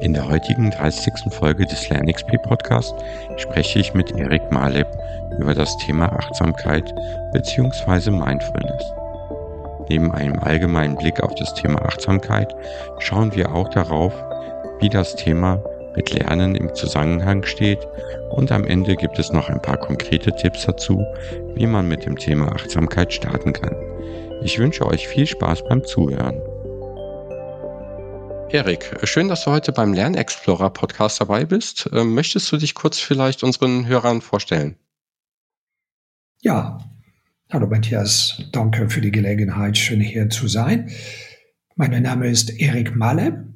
In der heutigen 30. Folge des LernXP Podcast spreche ich mit Erik Maleb über das Thema Achtsamkeit bzw. Mindfulness. Neben einem allgemeinen Blick auf das Thema Achtsamkeit schauen wir auch darauf, wie das Thema mit Lernen im Zusammenhang steht und am Ende gibt es noch ein paar konkrete Tipps dazu, wie man mit dem Thema Achtsamkeit starten kann. Ich wünsche euch viel Spaß beim Zuhören. Erik, schön, dass du heute beim Lernexplorer Podcast dabei bist. Ähm, möchtest du dich kurz vielleicht unseren Hörern vorstellen? Ja, hallo Matthias, danke für die Gelegenheit, schön hier zu sein. Mein Name ist Erik Malle.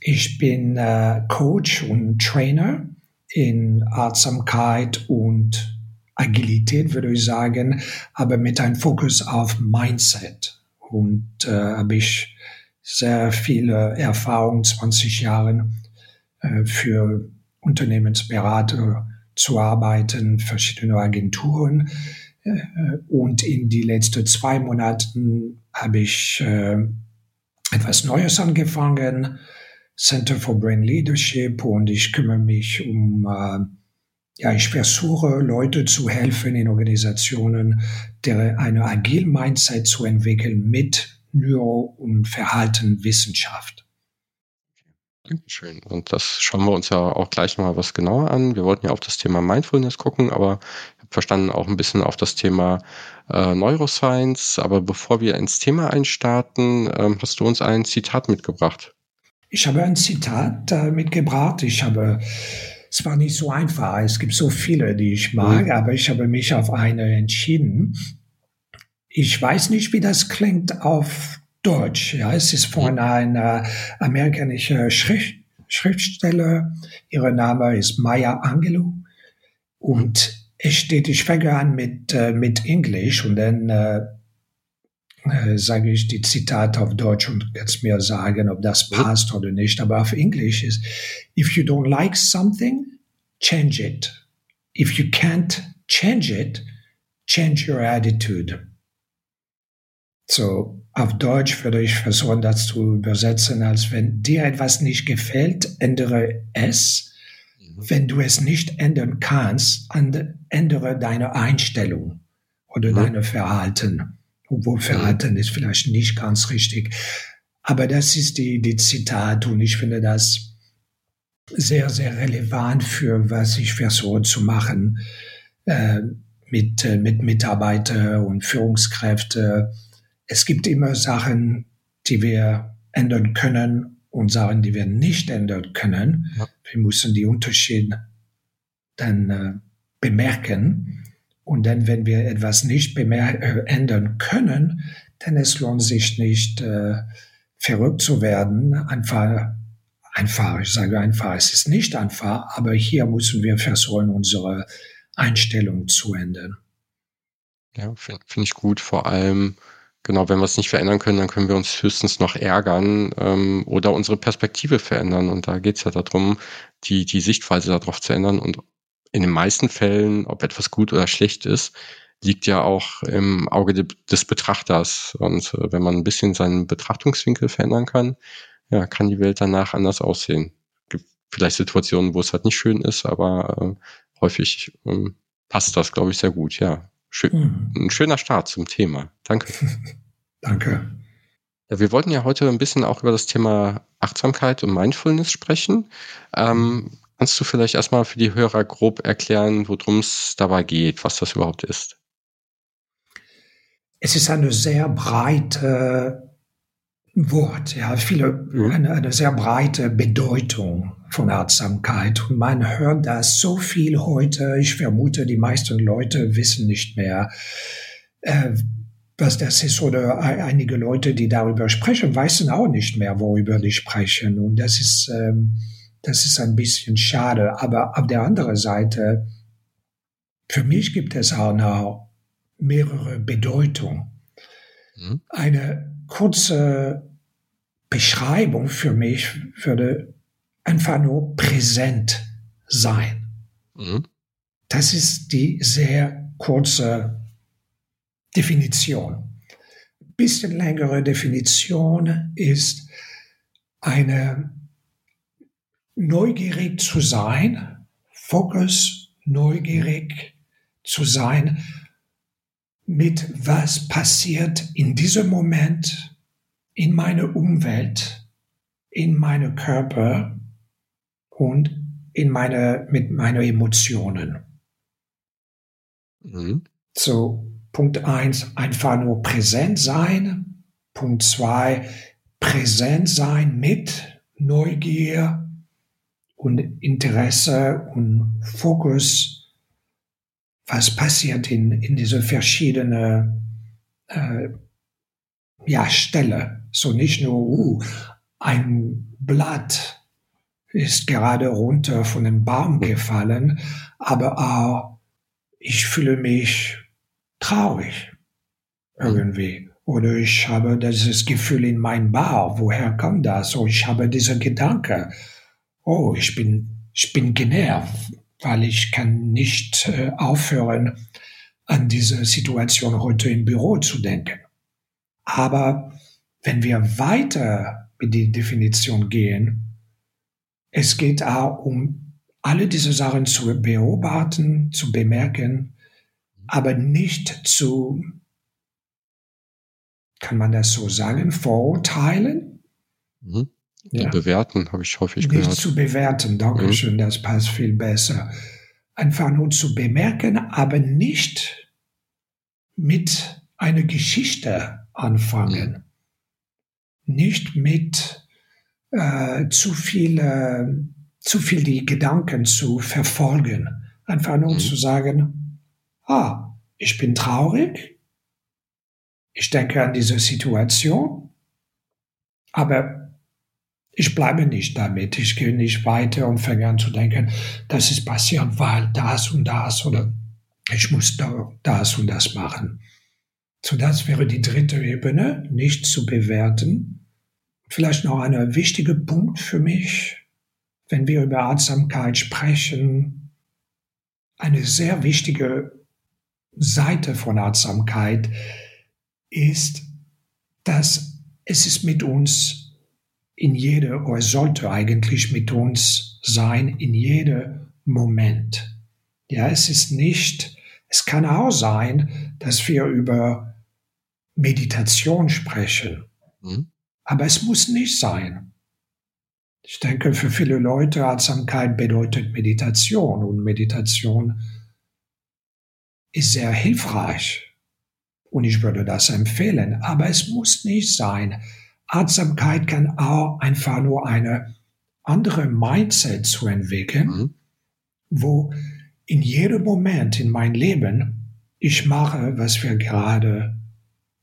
Ich bin äh, Coach und Trainer in Achtsamkeit und Agilität, würde ich sagen, aber mit einem Fokus auf Mindset. Und äh, habe ich sehr viele Erfahrung, 20 Jahren äh, für Unternehmensberater zu arbeiten, verschiedene Agenturen. Äh, und in die letzten zwei Monaten habe ich äh, etwas Neues angefangen, Center for Brain Leadership, und ich kümmere mich um, ja, ich versuche Leute zu helfen in Organisationen, der eine agile Mindset zu entwickeln mit Neuro- und Verhaltenwissenschaft. Schön. Und das schauen wir uns ja auch gleich nochmal was genauer an. Wir wollten ja auf das Thema Mindfulness gucken, aber ich habe verstanden auch ein bisschen auf das Thema äh, Neuroscience. Aber bevor wir ins Thema einstarten, ähm, hast du uns ein Zitat mitgebracht. Ich habe ein Zitat äh, mitgebracht. Ich habe, es war nicht so einfach. Es gibt so viele, die ich mag, mhm. aber ich habe mich auf eine entschieden. Ich weiß nicht, wie das klingt auf Deutsch. Ja, es ist von einer amerikanischen Schrift, Schriftsteller. Ihre Name ist Maya Angelou. Und es steht, ich fange an mit, äh, mit Englisch und dann äh, äh, sage ich die Zitate auf Deutsch und kannst mir sagen, ob das passt oder nicht. Aber auf Englisch ist, if you don't like something, change it. If you can't change it, change your attitude. So, auf Deutsch würde ich versuchen, das zu übersetzen, als wenn dir etwas nicht gefällt, ändere es. Mhm. Wenn du es nicht ändern kannst, ändere deine Einstellung oder mhm. deine Verhalten. Obwohl mhm. Verhalten ist vielleicht nicht ganz richtig. Aber das ist die, die Zitat und ich finde das sehr, sehr relevant für was ich versuche zu machen äh, mit, äh, mit Mitarbeiter und Führungskräfte es gibt immer Sachen, die wir ändern können und Sachen, die wir nicht ändern können. Ja. Wir müssen die Unterschiede dann äh, bemerken. Und dann, wenn wir etwas nicht äh, ändern können, dann es lohnt sich nicht, äh, verrückt zu werden. Einfach, einfach, ich sage einfach, es ist nicht einfach, aber hier müssen wir versuchen, unsere Einstellung zu ändern. Ja, finde find ich gut. Vor allem, Genau, wenn wir es nicht verändern können, dann können wir uns höchstens noch ärgern ähm, oder unsere Perspektive verändern. Und da geht es ja darum, die, die Sichtweise darauf zu ändern. Und in den meisten Fällen, ob etwas gut oder schlecht ist, liegt ja auch im Auge de, des Betrachters. Und äh, wenn man ein bisschen seinen Betrachtungswinkel verändern kann, ja, kann die Welt danach anders aussehen. Gibt vielleicht Situationen, wo es halt nicht schön ist, aber äh, häufig äh, passt das, glaube ich, sehr gut, ja. Schön, mhm. Ein schöner Start zum Thema. Danke. Danke. Ja, wir wollten ja heute ein bisschen auch über das Thema Achtsamkeit und Mindfulness sprechen. Ähm, kannst du vielleicht erstmal für die Hörer grob erklären, worum es dabei geht, was das überhaupt ist? Es ist eine sehr breite Wort, ja, viele, mhm. eine, eine sehr breite Bedeutung von Achtsamkeit. Und man hört das so viel heute. Ich vermute, die meisten Leute wissen nicht mehr, äh, was das ist. Oder einige Leute, die darüber sprechen, wissen auch nicht mehr, worüber die sprechen. Und das ist, ähm, das ist ein bisschen schade. Aber auf der anderen Seite, für mich gibt es auch noch mehrere Bedeutungen. Mhm. Eine kurze Beschreibung für mich würde einfach nur präsent sein. Mhm. Das ist die sehr kurze Definition. Bisschen längere Definition ist eine neugierig zu sein, Fokus neugierig zu sein, mit was passiert in diesem Moment in meiner Umwelt, in meinem Körper und in meine, mit meinen Emotionen. Mhm. So, Punkt eins einfach nur präsent sein. Punkt zwei präsent sein mit Neugier und Interesse und Fokus. Was passiert in, in diese verschiedenen äh, ja, Stelle? So nicht nur, uh, ein Blatt ist gerade runter von dem Baum gefallen, aber auch ich fühle mich traurig irgendwie. Oder ich habe dieses Gefühl in meinem Bauch. Woher kommt das? Oh, ich habe diesen Gedanke. Oh, ich bin, ich bin genervt, weil ich kann nicht äh, aufhören, an diese Situation heute im Büro zu denken. Aber wenn wir weiter mit der Definition gehen, es geht auch um alle diese Sachen zu beobachten, zu bemerken, aber nicht zu kann man das so sagen, verurteilen? Mhm. Ja. Bewerten, habe ich häufig Nicht gehört. zu bewerten, danke mhm. schön, das passt viel besser. Einfach nur zu bemerken, aber nicht mit einer Geschichte anfangen. Mhm. Nicht mit äh, zu viel, äh, zu viel die Gedanken zu verfolgen. Einfach nur mhm. zu sagen, ah, ich bin traurig, ich denke an diese Situation, aber ich bleibe nicht damit. Ich gehe nicht weiter und fange an zu denken, das ist passiert, weil das und das oder ich muss da, das und das machen. So, das wäre die dritte Ebene, nicht zu bewerten. Vielleicht noch ein wichtiger Punkt für mich, wenn wir über Achtsamkeit sprechen. Eine sehr wichtige Seite von Achtsamkeit ist, dass es ist mit uns in jeder, oder sollte eigentlich mit uns sein, in jedem Moment. Ja, es ist nicht, es kann auch sein, dass wir über Meditation sprechen. Mhm. Aber es muss nicht sein. Ich denke, für viele Leute Achtsamkeit bedeutet Meditation und Meditation ist sehr hilfreich und ich würde das empfehlen, aber es muss nicht sein. Achtsamkeit kann auch einfach nur eine andere Mindset zu entwickeln, mhm. wo in jedem Moment in mein Leben ich mache, was wir gerade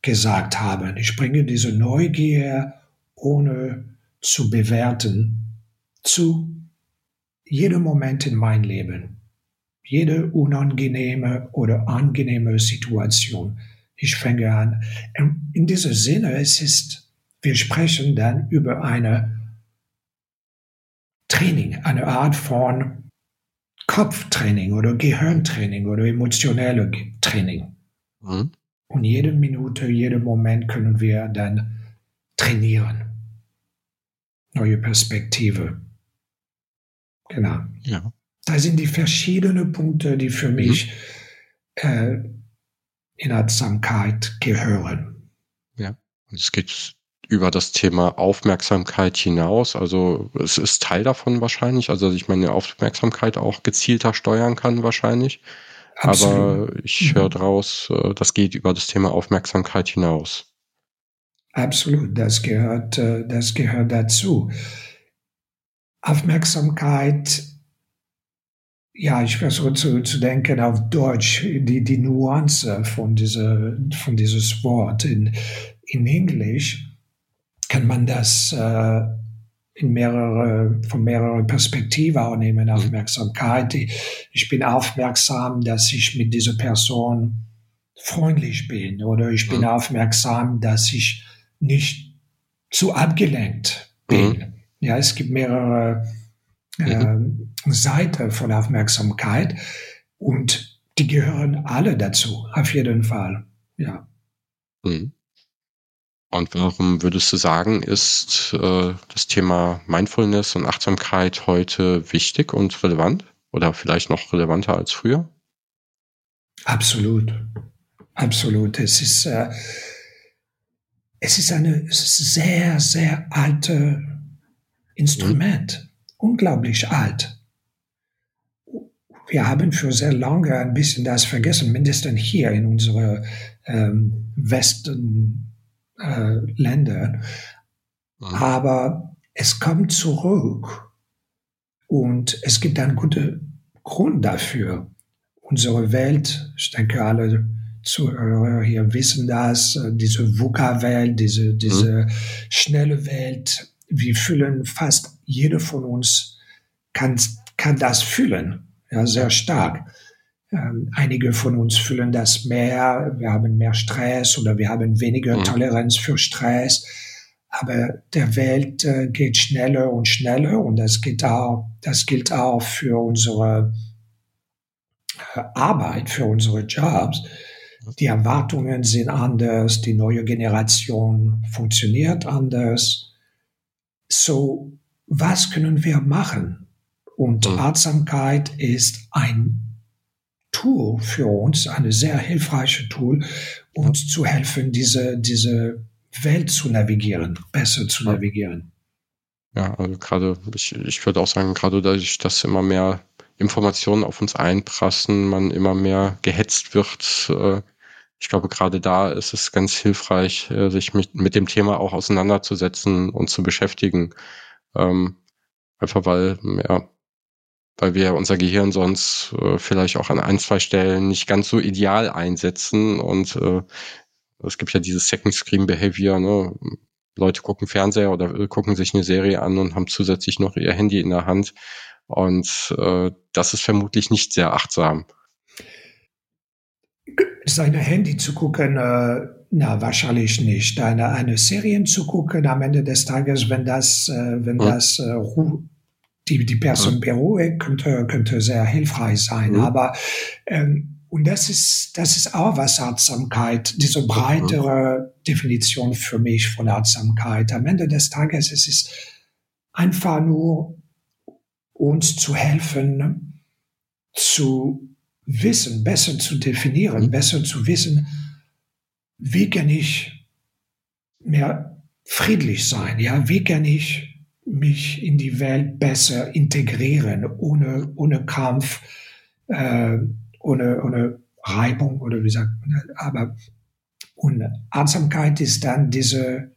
gesagt haben. Ich bringe diese Neugier ohne zu bewerten zu jedem Moment in mein Leben. Jede unangenehme oder angenehme Situation ich fange an. In diesem Sinne, es ist, wir sprechen dann über eine Training, eine Art von Kopftraining oder Gehirntraining oder emotionelle Training. Mhm. Und jede Minute, jeden Moment können wir dann trainieren. Neue Perspektive. Genau. Ja. Da sind die verschiedenen Punkte, die für mhm. mich äh, in Achtsamkeit gehören. Ja, und es geht über das Thema Aufmerksamkeit hinaus. Also es ist Teil davon wahrscheinlich, also dass ich meine Aufmerksamkeit auch gezielter steuern kann wahrscheinlich. Absolut. Aber ich höre daraus, äh, das geht über das Thema Aufmerksamkeit hinaus. Absolut, das gehört, äh, das gehört dazu. Aufmerksamkeit ja, ich versuche zu, zu denken auf Deutsch, die, die Nuance von, dieser, von dieses Wort. In, in Englisch kann man das äh, in mehrere, von mehreren Perspektiven auch nehmen, mhm. Aufmerksamkeit. Ich bin aufmerksam, dass ich mit dieser Person freundlich bin oder ich bin mhm. aufmerksam, dass ich nicht zu abgelenkt bin. Mhm. Ja, es gibt mehrere mhm. äh, Seite von Aufmerksamkeit und die gehören alle dazu, auf jeden Fall. Ja. Mhm. Und warum würdest du sagen, ist äh, das Thema Mindfulness und Achtsamkeit heute wichtig und relevant? Oder vielleicht noch relevanter als früher? Absolut. Absolut. Es ist, äh, es ist eine sehr, sehr alte Instrument. Mhm. Unglaublich alt. Wir haben für sehr lange ein bisschen das vergessen, mindestens hier in unseren ähm, Westen äh, Ländern. Mhm. Aber es kommt zurück und es gibt einen guten Grund dafür. Unsere Welt, ich denke, alle Zuhörer hier wissen das, äh, diese VUCA-Welt, diese, diese mhm. schnelle Welt, wir fühlen fast jeder von uns kann, kann das fühlen, ja, sehr stark. Ähm, einige von uns fühlen das mehr, wir haben mehr Stress oder wir haben weniger mhm. Toleranz für Stress. Aber der Welt äh, geht schneller und schneller und das gilt auch, das gilt auch für unsere äh, Arbeit, für unsere Jobs. Die Erwartungen sind anders, die neue Generation funktioniert anders. So, was können wir machen? Und mhm. Achtsamkeit ist ein Tool für uns, eine sehr hilfreiche Tool, uns zu helfen, diese, diese Welt zu navigieren, besser zu navigieren. Ja, also gerade, ich, ich würde auch sagen, gerade dadurch, dass immer mehr Informationen auf uns einprassen, man immer mehr gehetzt wird, äh, ich glaube, gerade da ist es ganz hilfreich, äh, sich mit, mit dem Thema auch auseinanderzusetzen und zu beschäftigen. Ähm, einfach weil, ja, weil wir unser Gehirn sonst äh, vielleicht auch an ein, zwei Stellen nicht ganz so ideal einsetzen. Und äh, es gibt ja dieses Second Screen Behavior, ne? Leute gucken Fernseher oder gucken sich eine Serie an und haben zusätzlich noch ihr Handy in der Hand. Und äh, das ist vermutlich nicht sehr achtsam. Seine Handy zu gucken, äh, na, wahrscheinlich nicht. Eine, eine Serien zu gucken am Ende des Tages, wenn das, äh, wenn hm. das äh, die, die Person mhm. beruhigt, könnte, könnte sehr hilfreich sein. Mhm. Aber ähm, und das ist, das ist auch was Achtsamkeit, diese breitere mhm. Definition für mich von Achtsamkeit. Am Ende des Tages es ist einfach nur uns zu helfen, zu wissen, besser zu definieren, besser zu wissen, wie kann ich mehr friedlich sein, ja, wie kann ich mich in die Welt besser integrieren, ohne, ohne Kampf, äh, ohne, ohne Reibung oder wie sagt man, aber und Achtsamkeit ist dann diese,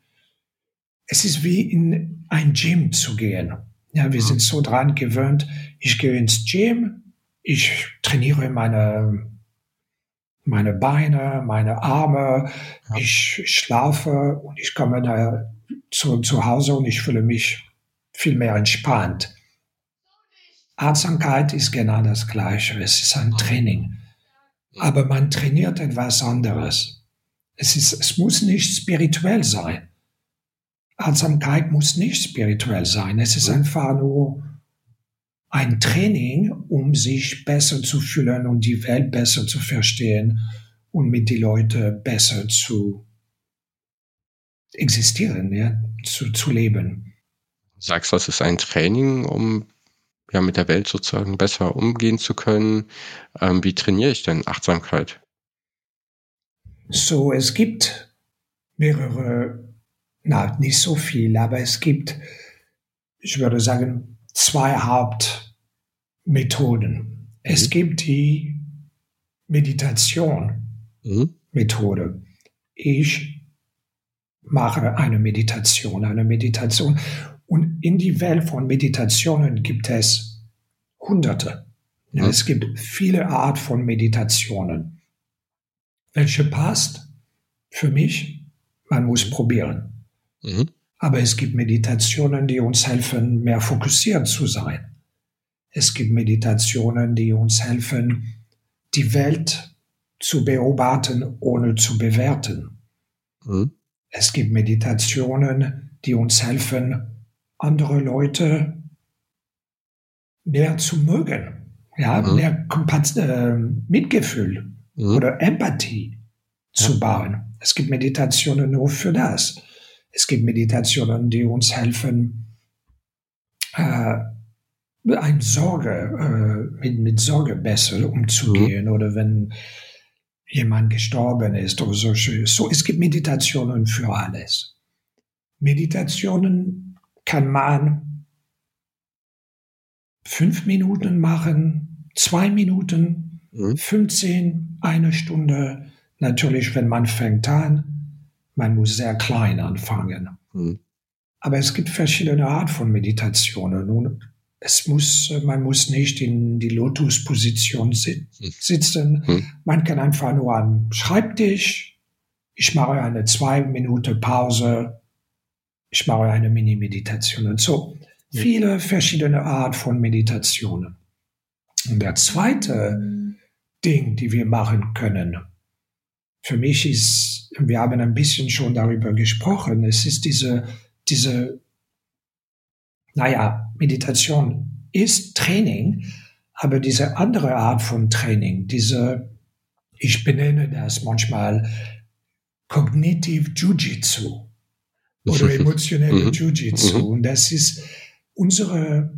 es ist wie in ein Gym zu gehen. Ja, wir sind so dran gewöhnt, ich gehe ins Gym, ich trainiere meine, meine Beine, meine Arme, ich schlafe und ich komme da zu, zu Hause und ich fühle mich viel mehr entspannt. Achtsamkeit ist genau das Gleiche. Es ist ein Training. Aber man trainiert etwas anderes. Es, ist, es muss nicht spirituell sein. Achtsamkeit muss nicht spirituell sein. Es ist einfach nur ein Training, um sich besser zu fühlen und die Welt besser zu verstehen und mit den Leuten besser zu existieren, ja, zu, zu leben sagst, das ist ein Training, um ja mit der Welt sozusagen besser umgehen zu können. Ähm, wie trainiere ich denn Achtsamkeit? So, es gibt mehrere, na, nicht so viel, aber es gibt, ich würde sagen, zwei Hauptmethoden. Mhm. Es gibt die Meditation-Methode. Mhm. Ich mache eine Meditation, eine Meditation und in die Welt von Meditationen gibt es Hunderte. Ja. Es gibt viele Art von Meditationen. Welche passt? Für mich, man muss probieren. Mhm. Aber es gibt Meditationen, die uns helfen, mehr fokussiert zu sein. Es gibt Meditationen, die uns helfen, die Welt zu beobachten, ohne zu bewerten. Mhm. Es gibt Meditationen, die uns helfen, andere Leute mehr zu mögen, ja, mhm. mehr Kompat äh, Mitgefühl mhm. oder Empathie zu bauen. Es gibt Meditationen nur für das. Es gibt Meditationen, die uns helfen, äh, ein Sorge, äh, mit, mit Sorge besser umzugehen mhm. oder wenn jemand gestorben ist oder so. So, es gibt Meditationen für alles. Meditationen kann man fünf Minuten machen, zwei Minuten, mhm. 15, eine Stunde. Natürlich, wenn man fängt an, man muss sehr klein anfangen. Mhm. Aber es gibt verschiedene Art von Meditationen. Und es muss, man muss nicht in die Lotusposition sit hm. sitzen. Mhm. Man kann einfach nur am Schreibtisch. Ich mache eine zwei Minute Pause. Ich mache eine Mini-Meditation und so. Viele verschiedene Art von Meditationen. Und der zweite Ding, die wir machen können, für mich ist, wir haben ein bisschen schon darüber gesprochen, es ist diese, diese naja, Meditation ist Training, aber diese andere Art von Training, diese, ich benenne das manchmal Cognitive Jiu-Jitsu oder emotionelle mhm. Jiu-Jitsu. Mhm. Und das ist unsere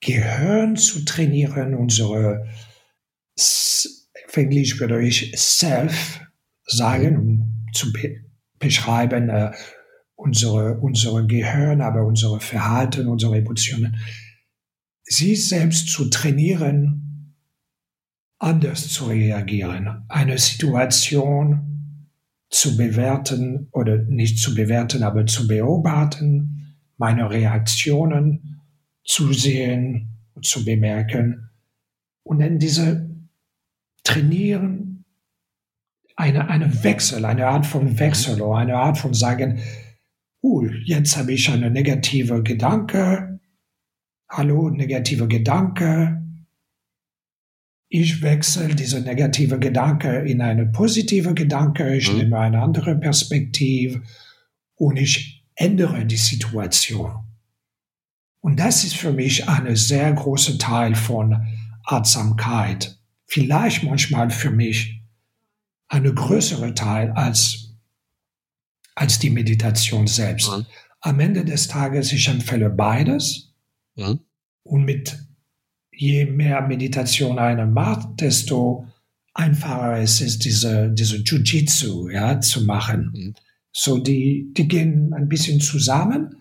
Gehirn zu trainieren, unsere, auf Englisch würde ich Self sagen, um zu be beschreiben, äh, unsere, unsere Gehirn, aber unsere Verhalten, unsere Emotionen, sie selbst zu trainieren, anders zu reagieren, eine Situation zu bewerten oder nicht zu bewerten, aber zu beobachten, meine Reaktionen zu sehen, zu bemerken und dann diese trainieren, eine, eine Wechsel, eine Art von Wechsel oder eine Art von sagen, uh, jetzt habe ich eine negative Gedanke. Hallo, negative Gedanke. Ich wechsle diese negative Gedanke in eine positive Gedanke. Ich mhm. nehme eine andere Perspektive und ich ändere die Situation. Und das ist für mich ein sehr großer Teil von Achtsamkeit. Vielleicht manchmal für mich eine größere Teil als als die Meditation selbst. Mhm. Am Ende des Tages, ich empfehle beides. Mhm. Und mit je mehr Meditation einer macht, desto einfacher es ist, diese, diese Jiu-Jitsu ja, zu machen. Mhm. So, die, die gehen ein bisschen zusammen.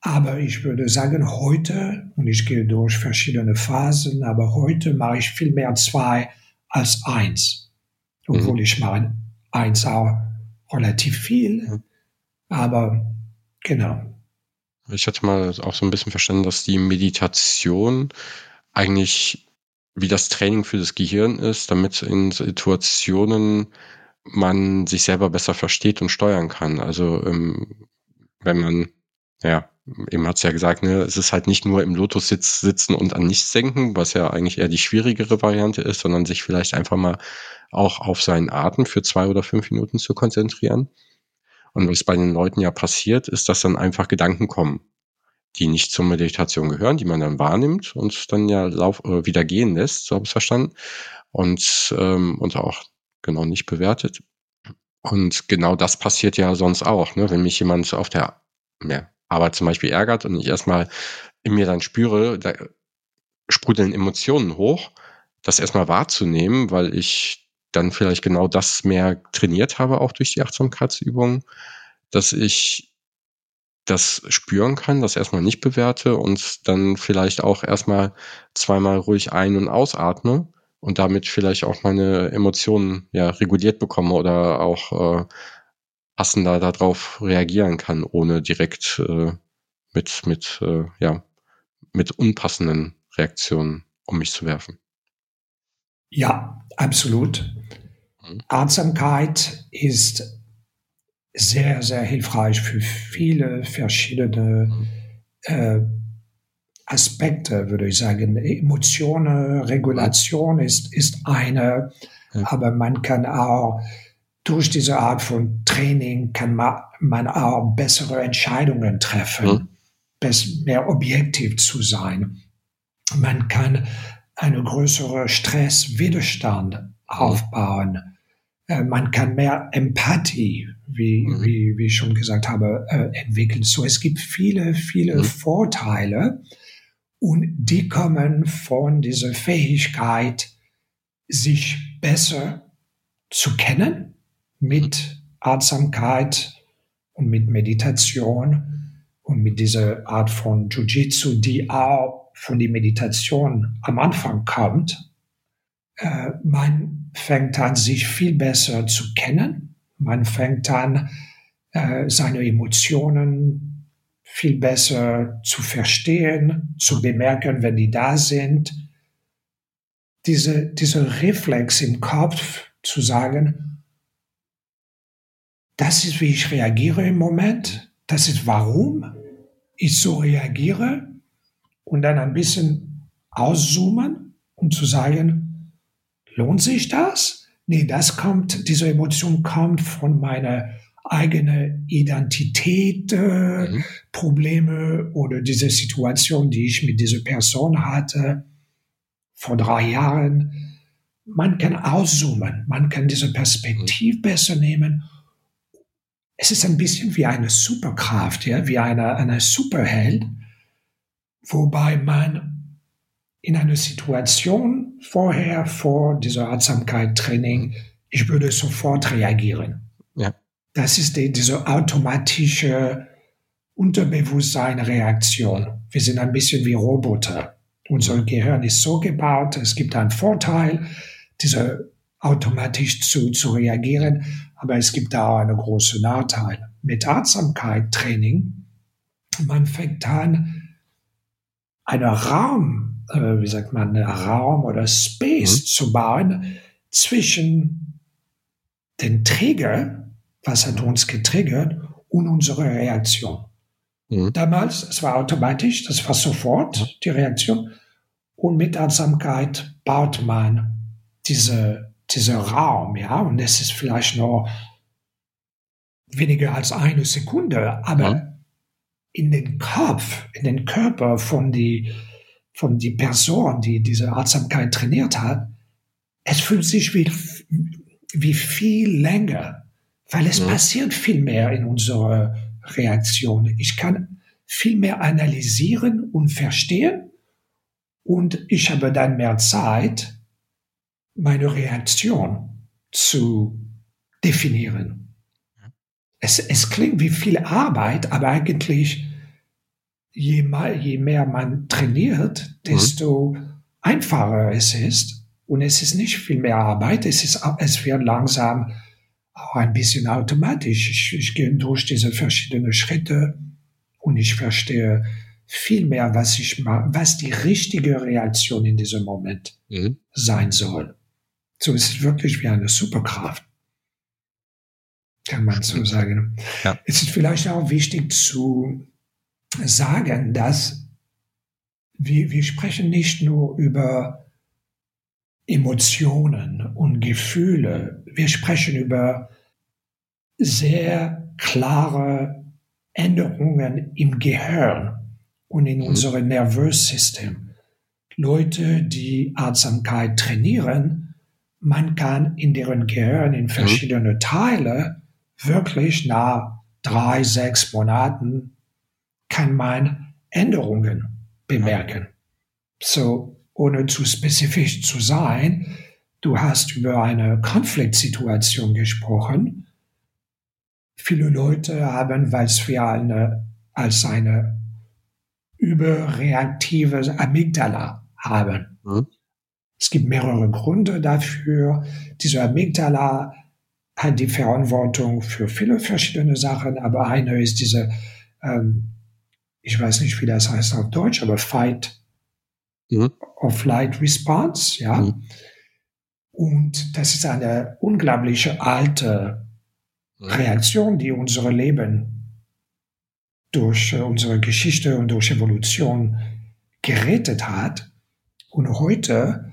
Aber ich würde sagen, heute, und ich gehe durch verschiedene Phasen, aber heute mache ich viel mehr zwei als eins. Obwohl mhm. ich mache eins auch relativ viel, ja. aber genau. Ich hatte mal auch so ein bisschen verstanden, dass die Meditation eigentlich wie das Training für das Gehirn ist, damit in Situationen man sich selber besser versteht und steuern kann. Also ähm, wenn man, ja, eben hat es ja gesagt, ne, es ist halt nicht nur im Lotus-Sitz sitzen und an nichts denken, was ja eigentlich eher die schwierigere Variante ist, sondern sich vielleicht einfach mal auch auf seinen Atem für zwei oder fünf Minuten zu konzentrieren. Und was bei den Leuten ja passiert, ist, dass dann einfach Gedanken kommen, die nicht zur Meditation gehören, die man dann wahrnimmt und dann ja lauf, äh, wieder gehen lässt, so habe ich es verstanden. Und, ähm, und auch genau nicht bewertet. Und genau das passiert ja sonst auch, ne? wenn mich jemand auf der ja, Arbeit zum Beispiel ärgert und ich erstmal in mir dann spüre, da sprudeln Emotionen hoch, das erstmal wahrzunehmen, weil ich dann vielleicht genau das mehr trainiert habe, auch durch die Achtsamkeitsübungen, dass ich das spüren kann, das erstmal nicht bewerte und dann vielleicht auch erstmal zweimal ruhig ein- und ausatme und damit vielleicht auch meine Emotionen ja reguliert bekomme oder auch äh, passender darauf reagieren kann, ohne direkt äh, mit, mit, äh, ja, mit unpassenden Reaktionen um mich zu werfen. Ja, absolut. Mhm. Achtsamkeit ist sehr, sehr hilfreich für viele verschiedene äh, Aspekte, würde ich sagen. Emotionen, Regulation ist, ist eine, ja. aber man kann auch durch diese Art von Training kann man, man auch bessere Entscheidungen treffen, mhm. mehr objektiv zu sein. Man kann eine größere Stresswiderstand aufbauen. Äh, man kann mehr Empathie, wie, mhm. wie, wie ich schon gesagt habe, äh, entwickeln. So, es gibt viele, viele mhm. Vorteile und die kommen von dieser Fähigkeit, sich besser zu kennen mit Achtsamkeit und mit Meditation und mit dieser Art von Jiu-Jitsu, die auch von der Meditation am Anfang kommt. Äh, man fängt an, sich viel besser zu kennen. Man fängt an, äh, seine Emotionen viel besser zu verstehen, zu bemerken, wenn die da sind. Diese, dieser Reflex im Kopf zu sagen, das ist, wie ich reagiere im Moment, das ist, warum ich so reagiere und dann ein bisschen auszoomen und zu sagen, lohnt sich das? Nee, das kommt, diese Emotion kommt von meiner eigenen Identität, äh, mhm. Probleme oder diese Situation, die ich mit dieser Person hatte vor drei Jahren. Man kann auszoomen, man kann diese Perspektive mhm. besser nehmen. Es ist ein bisschen wie eine Superkraft, ja, wie eine, eine Superheld, wobei man in einer Situation vorher, vor dieser Achtsamkeit-Training, ich würde sofort reagieren. Ja. Das ist die, diese automatische Unterbewusstsein-Reaktion. Wir sind ein bisschen wie Roboter. Unser Gehirn ist so gebaut, es gibt einen Vorteil, diese automatisch zu, zu reagieren, aber es gibt auch einen großen Nachteil. Mit Achtsamkeit, Training, man fängt an, einen Raum, äh, wie sagt man, einen Raum oder Space mhm. zu bauen zwischen den Trigger, was hat uns getriggert, und unsere Reaktion. Mhm. Damals, es war automatisch, das war sofort die Reaktion. Und mit Achtsamkeit baut man diese, diese Raum, ja, und es ist vielleicht noch weniger als eine Sekunde, aber mhm in den Kopf, in den Körper von die, von die Person, die diese Achtsamkeit trainiert hat, es fühlt sich wie, wie viel länger, weil es ja. passiert viel mehr in unserer Reaktion. Ich kann viel mehr analysieren und verstehen und ich habe dann mehr Zeit, meine Reaktion zu definieren. Es, es klingt wie viel Arbeit, aber eigentlich, je, mal, je mehr man trainiert, desto mhm. einfacher es ist. Und es ist nicht viel mehr Arbeit, es, ist, es wird langsam auch ein bisschen automatisch. Ich, ich gehe durch diese verschiedenen Schritte und ich verstehe viel mehr, was ich was die richtige Reaktion in diesem Moment mhm. sein soll. So ist es wirklich wie eine Superkraft kann man so sagen. Ja. Es ist vielleicht auch wichtig zu sagen, dass wir, wir sprechen nicht nur über Emotionen und Gefühle, wir sprechen über sehr klare Änderungen im Gehirn und in mhm. unserem Nervössystem. Leute, die Achtsamkeit trainieren, man kann in deren Gehirn in mhm. verschiedene Teile wirklich nach drei, sechs Monaten kann man Änderungen bemerken. So, ohne zu spezifisch zu sein, du hast über eine Konfliktsituation gesprochen. Viele Leute haben, weil wir eine, als eine überreaktive Amygdala haben. Mhm. Es gibt mehrere Gründe dafür. Diese Amygdala hat die Verantwortung für viele verschiedene Sachen, aber eine ist diese, ähm, ich weiß nicht, wie das heißt auf Deutsch, aber Fight mhm. or Flight Response, ja. Mhm. Und das ist eine unglaubliche alte mhm. Reaktion, die unsere Leben durch äh, unsere Geschichte und durch Evolution gerettet hat. Und heute,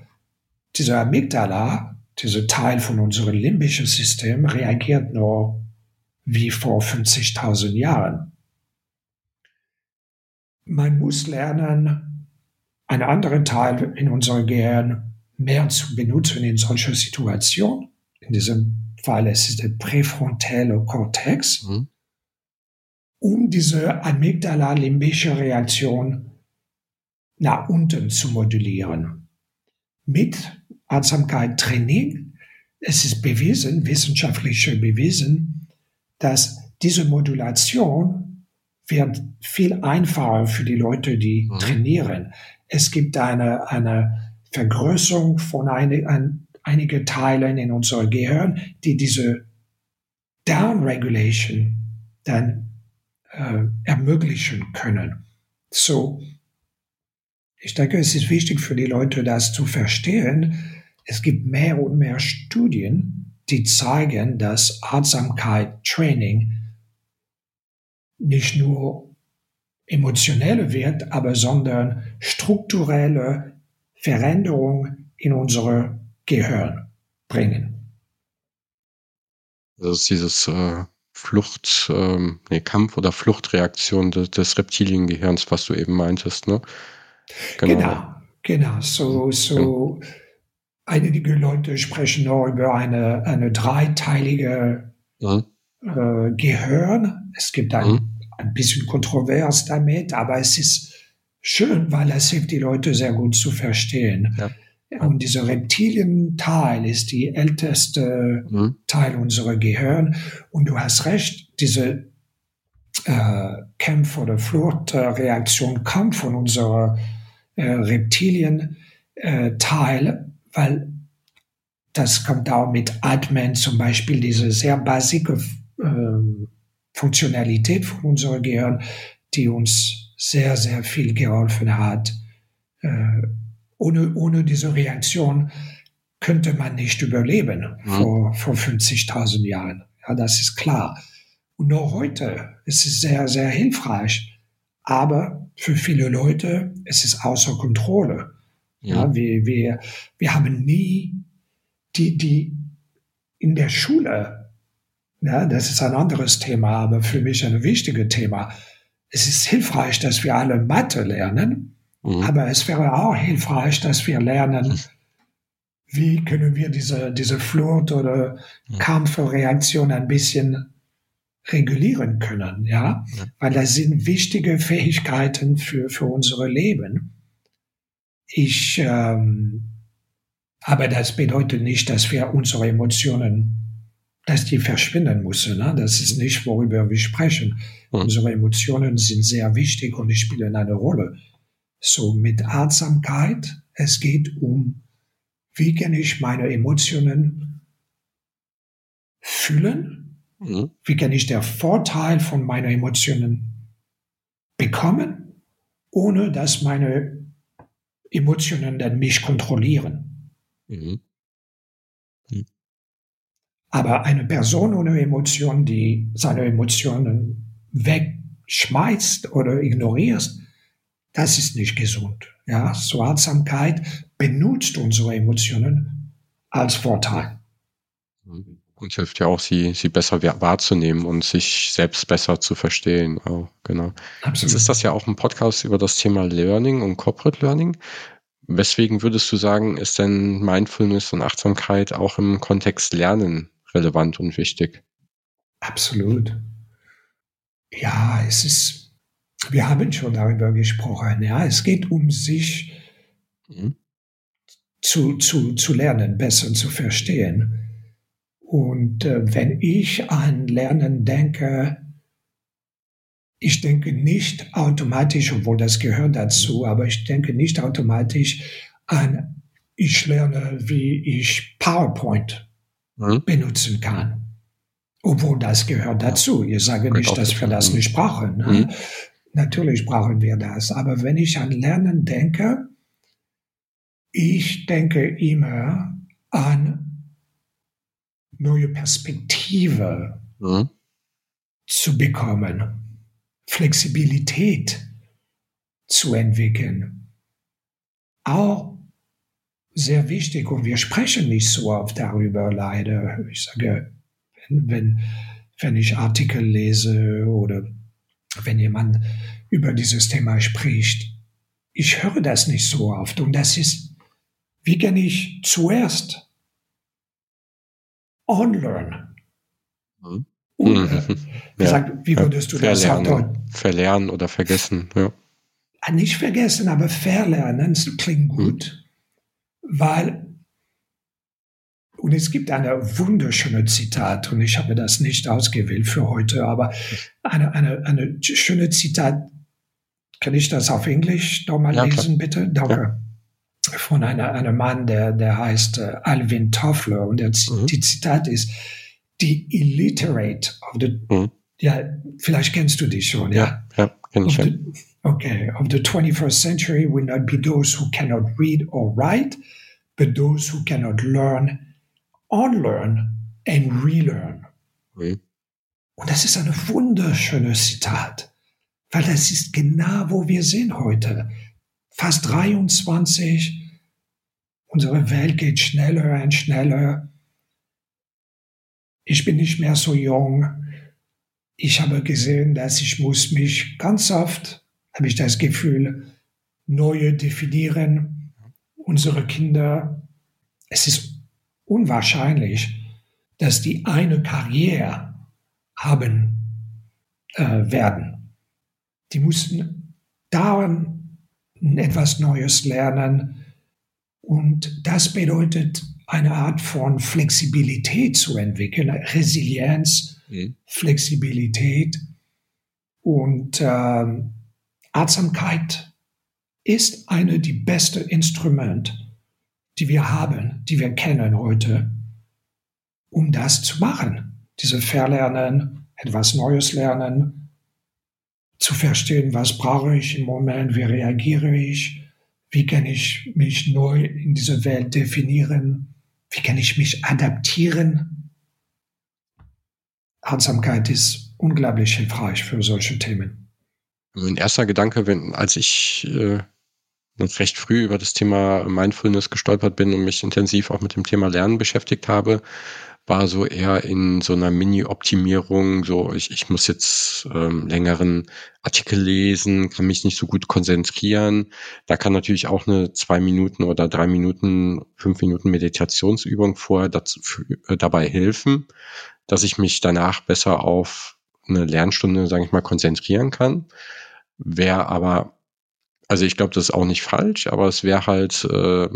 diese Amygdala dieser Teil von unserem limbischen System reagiert nur wie vor 50.000 Jahren. Man muss lernen, einen anderen Teil in unserem Gehirn mehr zu benutzen in solcher Situation, in diesem es ist der präfrontale Kortex, mhm. um diese amygdala-limbische Reaktion nach unten zu modulieren. Mit Achtsamkeit Training, es ist bewiesen, wissenschaftlich bewiesen, dass diese Modulation wird viel einfacher für die Leute, die mhm. trainieren. Es gibt eine, eine Vergrößerung von eine, ein, einige Teilen in unserem Gehirn, die diese Downregulation dann äh, ermöglichen können. So, ich denke, es ist wichtig für die Leute, das zu verstehen. Es gibt mehr und mehr Studien, die zeigen, dass Achtsamkeit Training nicht nur emotionelle wird, aber sondern strukturelle Veränderung in unser Gehirn bringen. Das ist dieses äh, Flucht, ähm, nee, Kampf- oder Fluchtreaktion des, des Reptiliengehirns, was du eben meintest, ne? Genau, genau. genau. So, so ja. einige Leute sprechen noch über eine, eine dreiteilige mhm. äh, Gehirn. Es gibt ein, mhm. ein bisschen kontrovers damit, aber es ist schön, weil es hilft die Leute sehr gut zu verstehen. Ja. Und dieser Reptilienteil ist die älteste mhm. Teil unserer Gehirn. Und du hast recht, diese äh, Kämpf- oder Fluchtreaktion kommt von unserer äh, Reptilienteil, äh, weil das kommt auch mit Atmen zum Beispiel, diese sehr basische äh, Funktionalität von unserem Gehirn, die uns sehr, sehr viel geholfen hat. Äh, ohne, ohne diese Reaktion könnte man nicht überleben mhm. vor, vor 50.000 Jahren. Ja, das ist klar. Und nur heute ist es sehr, sehr hilfreich. Aber für viele Leute es ist außer Kontrolle. Ja, ja wir, wir, wir haben nie die, die in der Schule, ja, das ist ein anderes Thema, aber für mich ein wichtiges Thema. Es ist hilfreich, dass wir alle Mathe lernen, Mhm. Aber es wäre auch hilfreich, dass wir lernen, wie können wir diese, diese Flucht oder mhm. Kampfreaktion ein bisschen regulieren können, ja? ja? Weil das sind wichtige Fähigkeiten für, für unsere Leben. Ich, ähm, aber das bedeutet nicht, dass wir unsere Emotionen, dass die verschwinden müssen. Ne? Das ist nicht, worüber wir sprechen. Mhm. Unsere Emotionen sind sehr wichtig und die spielen eine Rolle. So mit Achtsamkeit, es geht um, wie kann ich meine Emotionen fühlen? Mhm. Wie kann ich der Vorteil von meinen Emotionen bekommen, ohne dass meine Emotionen dann mich kontrollieren? Mhm. Aber eine Person ohne Emotionen, die seine Emotionen wegschmeißt oder ignoriert, das ist nicht gesund. Ja, so Achtsamkeit benutzt unsere Emotionen als Vorteil. Und hilft ja auch, sie, sie besser wahrzunehmen und sich selbst besser zu verstehen. Auch, genau. Absolut. Jetzt ist das ja auch ein Podcast über das Thema Learning und Corporate Learning. Weswegen würdest du sagen, ist denn Mindfulness und Achtsamkeit auch im Kontext Lernen relevant und wichtig? Absolut. Ja, es ist wir haben schon darüber gesprochen. Ja, es geht um sich mhm. zu, zu, zu lernen, besser zu verstehen. Und äh, wenn ich an Lernen denke, ich denke nicht automatisch, obwohl das gehört dazu, aber ich denke nicht automatisch an, ich lerne, wie ich PowerPoint mhm. benutzen kann. Obwohl das gehört dazu. Ich sage nicht, dass wir das nicht brauchen. Ne? Mhm. Natürlich brauchen wir das. Aber wenn ich an Lernen denke, ich denke immer an neue Perspektive mhm. zu bekommen, Flexibilität zu entwickeln. Auch sehr wichtig und wir sprechen nicht so oft darüber leider. Ich sage, wenn, wenn, wenn ich Artikel lese oder wenn jemand über dieses Thema spricht. Ich höre das nicht so oft und das ist, wie kann ich zuerst unlearn. Mhm. Und, äh, wie, sagt, wie würdest du das sagen? Verlernen oder vergessen, ja. Nicht vergessen, aber verlernen, klingt mhm. gut, mhm. Weil, und es gibt eine wunderschöne Zitat, und ich habe das nicht ausgewählt für heute, aber eine, eine, eine schöne Zitat, kann ich das auf Englisch nochmal ja, lesen, klar. bitte? Danke. Ja von einer, einem Mann, der, der heißt äh, Alvin Toffler und der, mhm. die Zitat ist, die illiterate of the, mhm. ja, vielleicht kennst du die schon, ja? Ja, ja kenn ich schon. Okay, of the 21st century will not be those who cannot read or write, but those who cannot learn, unlearn and relearn. Mhm. Und das ist ein wunderschönes Zitat, weil das ist genau, wo wir sind heute fast 23. Unsere Welt geht schneller und schneller. Ich bin nicht mehr so jung. Ich habe gesehen, dass ich muss mich ganz oft, habe ich das Gefühl, neu definieren. Unsere Kinder, es ist unwahrscheinlich, dass die eine Karriere haben äh, werden. Die mussten dauernd etwas Neues lernen. Und das bedeutet, eine Art von Flexibilität zu entwickeln, Resilienz, mhm. Flexibilität und äh, Achtsamkeit ist eine die beste Instrument, die wir haben, die wir kennen heute, um das zu machen. Diese Verlernen, etwas Neues lernen, zu verstehen, was brauche ich im Moment, wie reagiere ich, wie kann ich mich neu in dieser Welt definieren, wie kann ich mich adaptieren. Achtsamkeit ist unglaublich hilfreich für solche Themen. Mein erster Gedanke, wenn, als ich äh, recht früh über das Thema Mindfulness gestolpert bin und mich intensiv auch mit dem Thema Lernen beschäftigt habe, war so eher in so einer Mini-Optimierung, so ich, ich muss jetzt ähm, längeren Artikel lesen, kann mich nicht so gut konzentrieren. Da kann natürlich auch eine zwei Minuten oder drei Minuten, fünf Minuten Meditationsübung vorher dazu, äh, dabei helfen, dass ich mich danach besser auf eine Lernstunde, sage ich mal, konzentrieren kann. Wäre aber, also ich glaube, das ist auch nicht falsch, aber es wäre halt äh,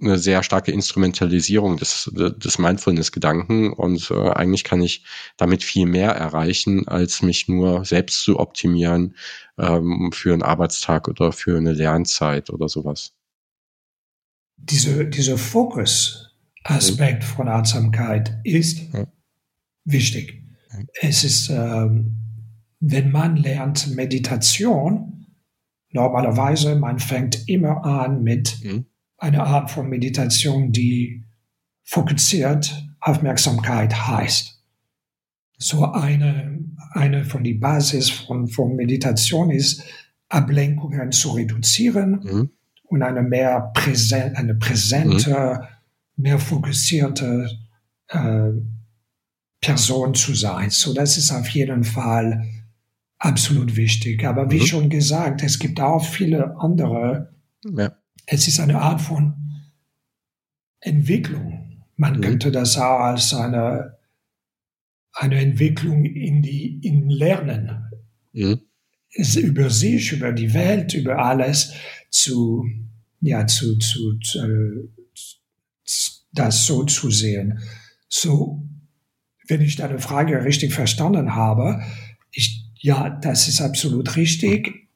eine sehr starke Instrumentalisierung des, des Mindfulness-Gedanken und äh, eigentlich kann ich damit viel mehr erreichen, als mich nur selbst zu optimieren ähm, für einen Arbeitstag oder für eine Lernzeit oder sowas. Diese, dieser Fokus-Aspekt mhm. von Achtsamkeit ist mhm. wichtig. Mhm. Es ist, ähm, wenn man lernt Meditation, normalerweise man fängt immer an mit mhm eine Art von Meditation, die fokussiert Aufmerksamkeit heißt. So eine, eine von die Basis von, von Meditation ist, Ablenkungen zu reduzieren mhm. und eine mehr präsent, eine präsente, mhm. mehr fokussierte äh, Person zu sein. So, das ist auf jeden Fall absolut wichtig. Aber wie mhm. schon gesagt, es gibt auch viele andere ja. Es ist eine Art von Entwicklung. Man mhm. könnte das auch als eine, eine Entwicklung in die, in Lernen. Mhm. Es über sich, über die Welt, über alles zu, ja, zu, zu, zu das so zu sehen. So, wenn ich deine Frage richtig verstanden habe, ich, ja, das ist absolut richtig.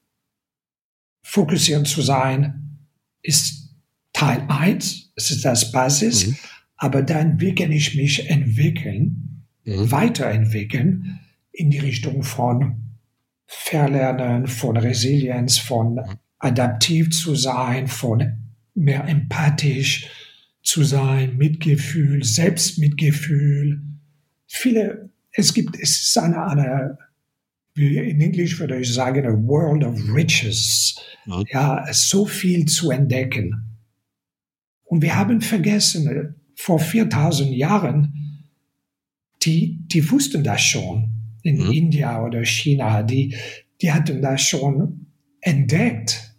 Fokussieren zu sein, ist Teil 1, es ist das Basis, mhm. aber dann, wie kann ich mich entwickeln, mhm. weiterentwickeln in die Richtung von Verlernen, von Resilienz, von mhm. adaptiv zu sein, von mehr empathisch zu sein, Mitgefühl, Selbstmitgefühl. Viele, es gibt, es ist eine, eine in Englisch würde ich sagen, a world of riches. Ja. ja, so viel zu entdecken. Und wir haben vergessen, vor 4000 Jahren, die, die wussten das schon in mhm. India oder China, die, die hatten das schon entdeckt.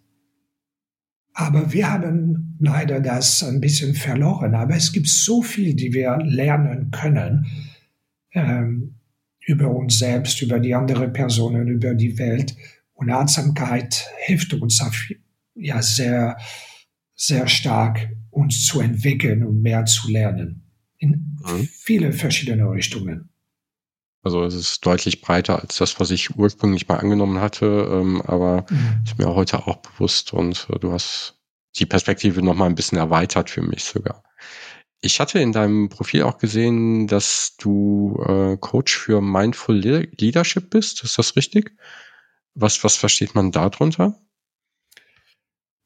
Aber wir haben leider das ein bisschen verloren. Aber es gibt so viel, die wir lernen können ähm, über uns selbst, über die anderen Personen, über die Welt. Und Achtsamkeit hilft uns auf, ja sehr, sehr stark, uns zu entwickeln und mehr zu lernen. In mhm. viele verschiedene Richtungen. Also es ist deutlich breiter als das, was ich ursprünglich mal angenommen hatte, ähm, aber mhm. ist mir heute auch bewusst und äh, du hast die Perspektive noch mal ein bisschen erweitert für mich sogar. Ich hatte in deinem Profil auch gesehen, dass du äh, Coach für Mindful Leadership bist. Ist das richtig? Was, was versteht man darunter?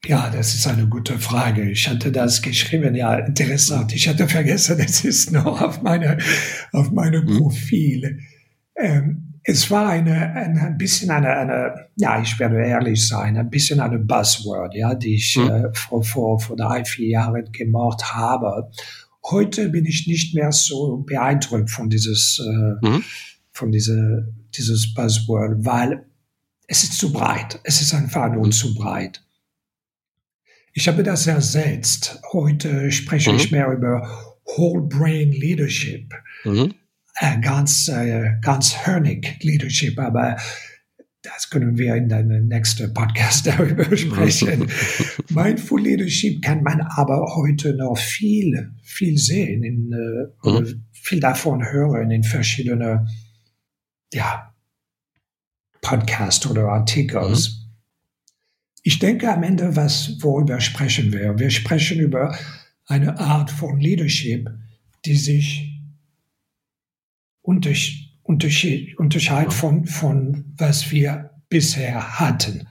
Ja, das ist eine gute Frage. Ich hatte das geschrieben. Ja, interessant. Ich hatte vergessen, es ist noch auf meine, auf meinem mhm. Profil. Ähm, es war eine, ein, ein bisschen eine, eine, ja, ich werde ehrlich sein, ein bisschen eine Buzzword, ja, die ich mhm. äh, vor, vor, vor drei, vier Jahren gemacht habe. Heute bin ich nicht mehr so beeindruckt von dieses, äh, mhm. von diese, dieses Buzzword, weil es ist zu breit. Es ist einfach nur mhm. zu breit. Ich habe das ersetzt. Heute spreche mhm. ich mehr über Whole Brain Leadership. Mhm. Äh, ganz, äh, ganz Hörnig Leadership, aber das können wir in den nächsten Podcast darüber sprechen. Mindful Leadership kann man aber heute noch viel, viel sehen, in, äh, mhm. viel davon hören in verschiedenen, ja, Podcasts oder Artikels. Mhm. Ich denke am Ende, was, worüber sprechen wir? Wir sprechen über eine Art von Leadership, die sich unterscheidet von, von was wir bisher hatten.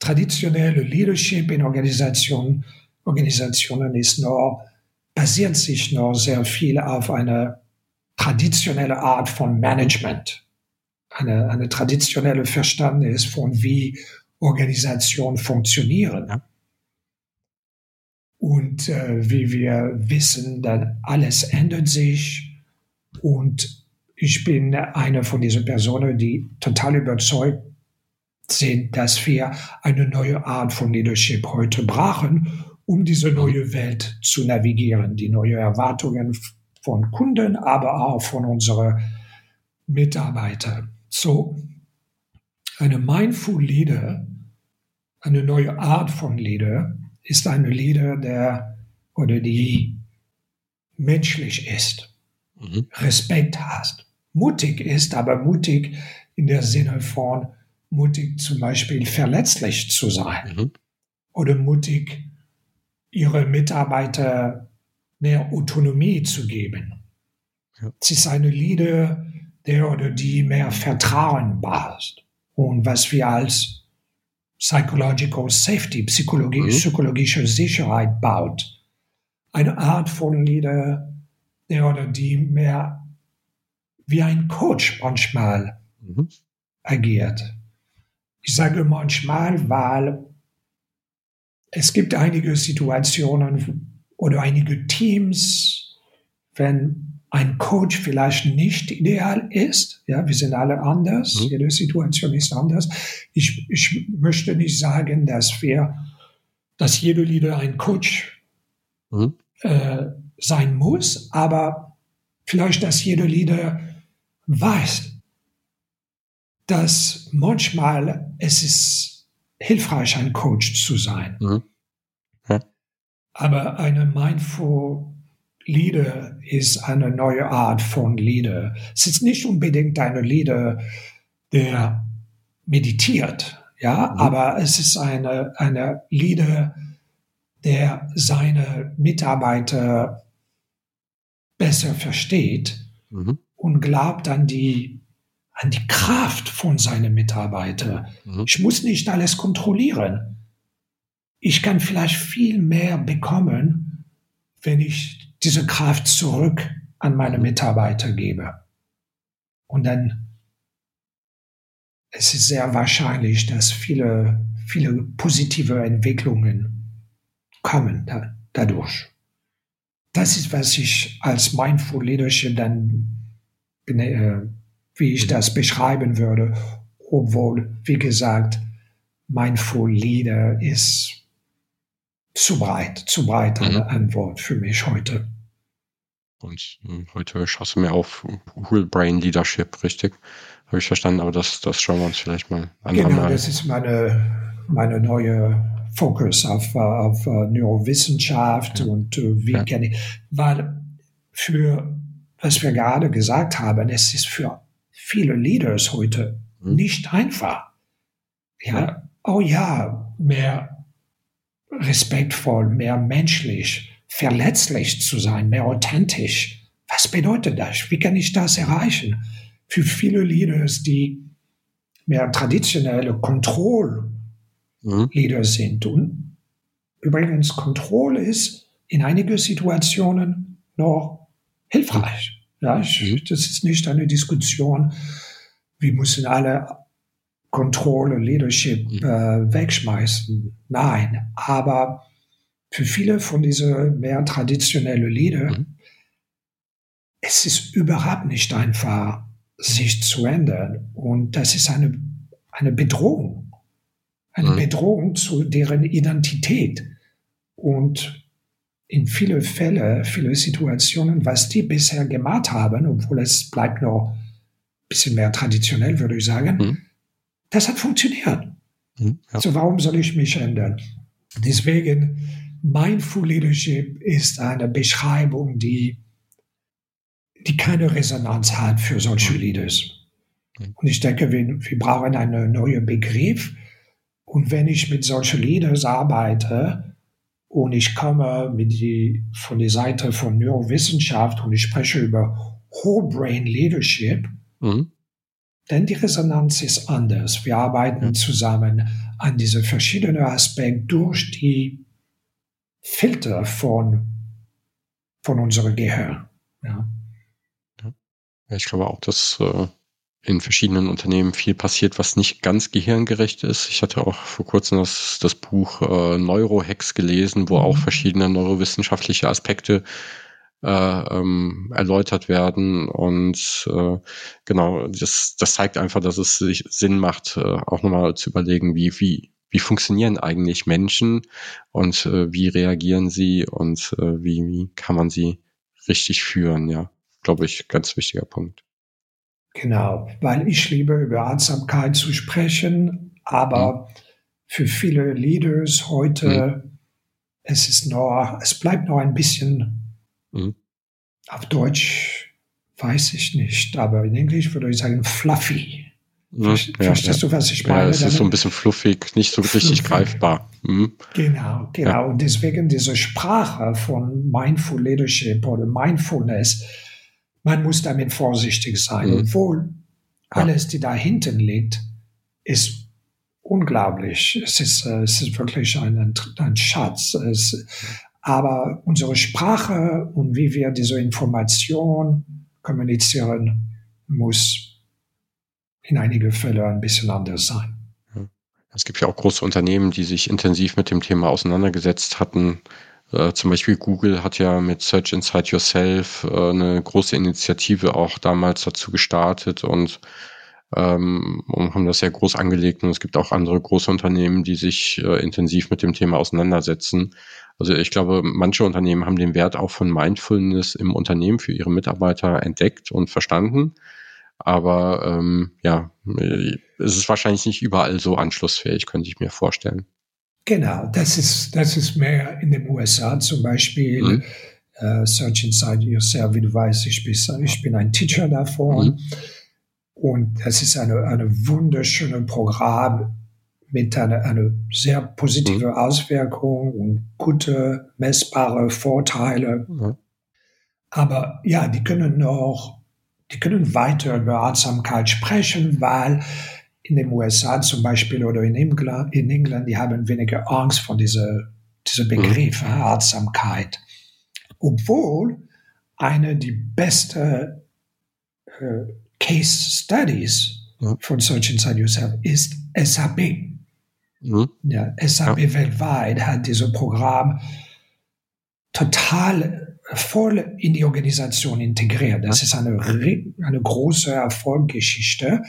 Traditionelle Leadership in Organisationen, Organisationen ist noch, basiert sich noch sehr viel auf eine traditionelle Art von Management. Eine, eine traditionelle Verständnis von wie Organisation funktionieren. Und äh, wie wir wissen, dann alles ändert sich und ich bin eine von diesen Personen, die total überzeugt sind, dass wir eine neue Art von Leadership heute brauchen, um diese neue Welt zu navigieren, die neue Erwartungen von Kunden, aber auch von unseren Mitarbeitern. So, eine Mindful Leader, eine neue Art von Leader, ist eine Leader, der oder die menschlich ist, mhm. Respekt hat, mutig ist, aber mutig in der Sinne von mutig zum Beispiel verletzlich zu sein mhm. oder mutig ihre Mitarbeiter mehr Autonomie zu geben. Ja. Es ist eine Leader, der oder die mehr Vertrauen baut und was wir als Psychological Safety, Psychologie, mhm. psychologische Sicherheit baut. Eine Art von Leader, der oder die mehr wie ein Coach manchmal mhm. agiert. Ich sage manchmal, weil es gibt einige Situationen oder einige Teams, wenn ein Coach vielleicht nicht ideal ist, ja, wir sind alle anders, mhm. jede Situation ist anders. Ich, ich möchte nicht sagen, dass wir, dass jeder Leader ein Coach mhm. äh, sein muss, aber vielleicht, dass jeder Leader weiß, dass manchmal es ist hilfreich, ein Coach zu sein. Mhm. Ja. Aber eine Mindful Leader ist eine neue Art von Leader. Es ist nicht unbedingt eine Leader, der meditiert, ja, mhm. aber es ist eine, eine Leader, der seine Mitarbeiter besser versteht mhm und glaubt an die, an die Kraft von seinen Mitarbeitern. Mhm. Ich muss nicht alles kontrollieren. Ich kann vielleicht viel mehr bekommen, wenn ich diese Kraft zurück an meine. Mitarbeiter gebe. Und dann es ist sehr wahrscheinlich, dass viele, viele positive Entwicklungen kommen da, dadurch. Das ist, was ich als Mindful Leadership dann wie ich das beschreiben würde, obwohl, wie gesagt, Mindful Leader ist zu breit, zu breit eine mhm. Antwort für mich heute. Und äh, heute schaust du mir auf Whole Brain Leadership, richtig? Habe ich verstanden, aber das, das schauen wir uns vielleicht mal an. Genau, das ist meine, meine neue Fokus auf, auf uh, Neurowissenschaft ja. und uh, wie ja. kenne ich, weil für, was wir gerade gesagt haben, es ist für viele Leaders heute mhm. nicht einfach. Ja, ja, oh ja, mehr respektvoll, mehr menschlich, verletzlich zu sein, mehr authentisch. Was bedeutet das? Wie kann ich das erreichen? Für viele Leaders, die mehr traditionelle Kontroll mhm. Sind. Und übrigens, Kontrolle ist in einigen Situationen noch hilfreich. Ja, ich, mhm. das ist nicht eine Diskussion, wir müssen alle Kontrolle, Leadership mhm. äh, wegschmeißen. Nein, aber für viele von diesen mehr traditionellen Leader, mhm. es ist überhaupt nicht einfach, sich zu ändern. Und das ist eine, eine Bedrohung eine mhm. Bedrohung zu deren Identität. Und in viele Fälle, viele Situationen, was die bisher gemacht haben, obwohl es bleibt noch ein bisschen mehr traditionell, würde ich sagen, mhm. das hat funktioniert. Mhm, ja. So warum soll ich mich ändern? Deswegen, Mindful Leadership ist eine Beschreibung, die, die keine Resonanz hat für solche mhm. Leaders. Mhm. Und ich denke, wir, wir brauchen einen neuen Begriff, und wenn ich mit solchen Leaders arbeite und ich komme mit die, von der Seite von Neurowissenschaft und ich spreche über Whole Brain Leadership, mhm. denn die Resonanz ist anders. Wir arbeiten mhm. zusammen an diese verschiedenen Aspekte durch die Filter von, von unserem Gehirn. Ja. ja. Ich glaube auch, dass äh, in verschiedenen Unternehmen viel passiert, was nicht ganz gehirngerecht ist. Ich hatte auch vor kurzem das, das Buch äh, Neurohacks gelesen, wo auch mhm. verschiedene neurowissenschaftliche Aspekte äh, ähm, erläutert werden. Und äh, genau, das, das zeigt einfach, dass es sich Sinn macht, äh, auch nochmal zu überlegen, wie, wie, wie funktionieren eigentlich Menschen und äh, wie reagieren sie und äh, wie, wie kann man sie richtig führen, ja. Glaube ich, ganz wichtiger Punkt. Genau, weil ich liebe über Achtsamkeit zu sprechen, aber mhm. für viele Leaders heute, mhm. es ist noch, es bleibt noch ein bisschen mhm. auf Deutsch, weiß ich nicht, aber in Englisch würde ich sagen fluffy. Mhm. Verstehst ja, du, was ich meine? Ja, es ist so ein bisschen fluffig, nicht so fluffig. richtig greifbar. Mhm. Genau, genau. Ja. Und deswegen diese Sprache von Mindful Leadership oder Mindfulness, man muss damit vorsichtig sein. Mhm. Obwohl alles, die da hinten liegt, ist unglaublich. Es ist, äh, es ist wirklich ein, ein Schatz. Es, aber unsere Sprache und wie wir diese Information kommunizieren, muss in einigen Fällen ein bisschen anders sein. Es gibt ja auch große Unternehmen, die sich intensiv mit dem Thema auseinandergesetzt hatten, äh, zum Beispiel Google hat ja mit Search Inside Yourself äh, eine große Initiative auch damals dazu gestartet und, ähm, und haben das sehr groß angelegt. Und es gibt auch andere große Unternehmen, die sich äh, intensiv mit dem Thema auseinandersetzen. Also ich glaube, manche Unternehmen haben den Wert auch von Mindfulness im Unternehmen für ihre Mitarbeiter entdeckt und verstanden. Aber ähm, ja, es ist wahrscheinlich nicht überall so anschlussfähig, könnte ich mir vorstellen. Genau, das ist, das ist mehr in den USA zum Beispiel. Mhm. Uh, Search Inside Yourself, wie du weißt, ich bin, ich bin ein Teacher davon. Mhm. Und das ist eine, eine wunderschöne Programm mit einer, einer sehr positiven mhm. Auswirkung und gute, messbare Vorteile. Mhm. Aber ja, die können noch, die können weiter über Achtsamkeit sprechen, weil in den USA zum Beispiel oder in England, in England die haben weniger Angst vor dieser, dieser mhm. Begriff mhm. Achtsamkeit. Obwohl eine die beste äh, Case Studies mhm. von Search Inside Yourself ist SAP. Mhm. Ja, SAP ja. weltweit hat dieses Programm total voll in die Organisation integriert. Das ist eine, eine große Erfolgsgeschichte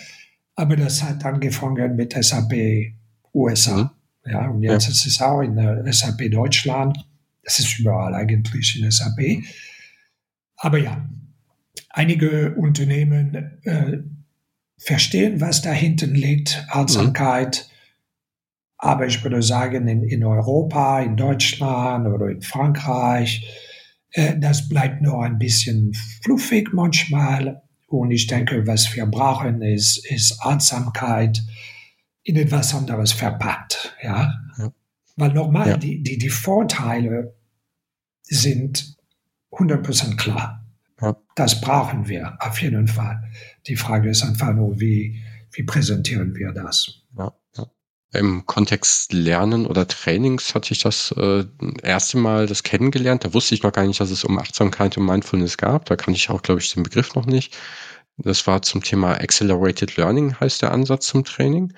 aber das hat angefangen mit SAP USA. Mhm. Ja, und jetzt ja. ist es auch in SAP Deutschland. Es ist überall eigentlich in SAP. Aber ja, einige Unternehmen äh, verstehen, was da hinten liegt, Achtsamkeit. Mhm. Aber ich würde sagen, in, in Europa, in Deutschland oder in Frankreich, äh, das bleibt nur ein bisschen fluffig manchmal. Und ich denke, was wir brauchen, ist, ist Achtsamkeit in etwas anderes verpackt. Ja? ja. Weil nochmal, ja. die, die, die Vorteile sind 100% klar. Ja. Das brauchen wir auf jeden Fall. Die Frage ist einfach nur, wie, wie präsentieren wir das? Ja, ja. Im Kontext Lernen oder Trainings hatte ich das äh, erste Mal das kennengelernt. Da wusste ich noch gar nicht, dass es um Achtsamkeit und Mindfulness gab. Da kannte ich auch, glaube ich, den Begriff noch nicht. Das war zum Thema Accelerated Learning, heißt der Ansatz zum Training.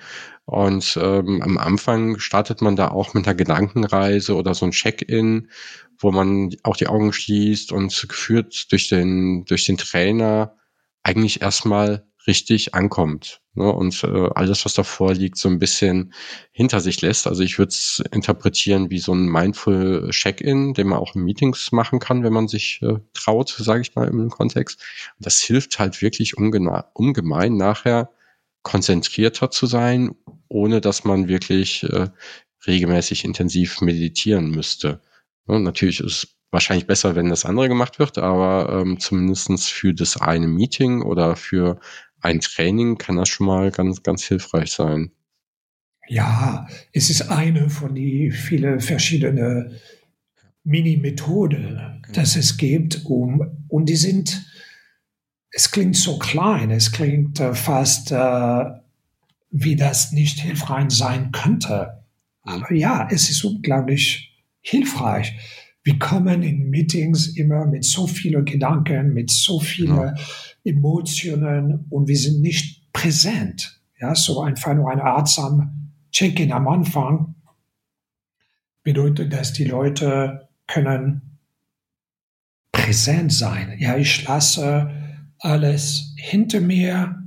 Und ähm, am Anfang startet man da auch mit einer Gedankenreise oder so ein Check-in, wo man auch die Augen schließt und geführt durch den, durch den Trainer eigentlich erstmal richtig ankommt ne, und äh, alles, was davor liegt, so ein bisschen hinter sich lässt. Also ich würde es interpretieren wie so ein Mindful Check-in, den man auch in Meetings machen kann, wenn man sich äh, traut, sage ich mal im Kontext. Und das hilft halt wirklich ungemein nachher konzentrierter zu sein, ohne dass man wirklich äh, regelmäßig intensiv meditieren müsste. Ja, natürlich ist wahrscheinlich besser, wenn das andere gemacht wird, aber ähm, zumindestens für das eine Meeting oder für ein Training kann das schon mal ganz, ganz hilfreich sein. Ja, es ist eine von die viele verschiedene Mini-Methode, dass es gibt, um, und die sind, es klingt so klein, es klingt äh, fast, äh, wie das nicht hilfreich sein könnte. Aber ja, es ist unglaublich hilfreich. Wir kommen in Meetings immer mit so vielen Gedanken, mit so vielen ja. Emotionen und wir sind nicht präsent. Ja, so einfach nur ein artsam Check-in am Anfang bedeutet, dass die Leute können präsent sein. Ja, ich lasse alles hinter mir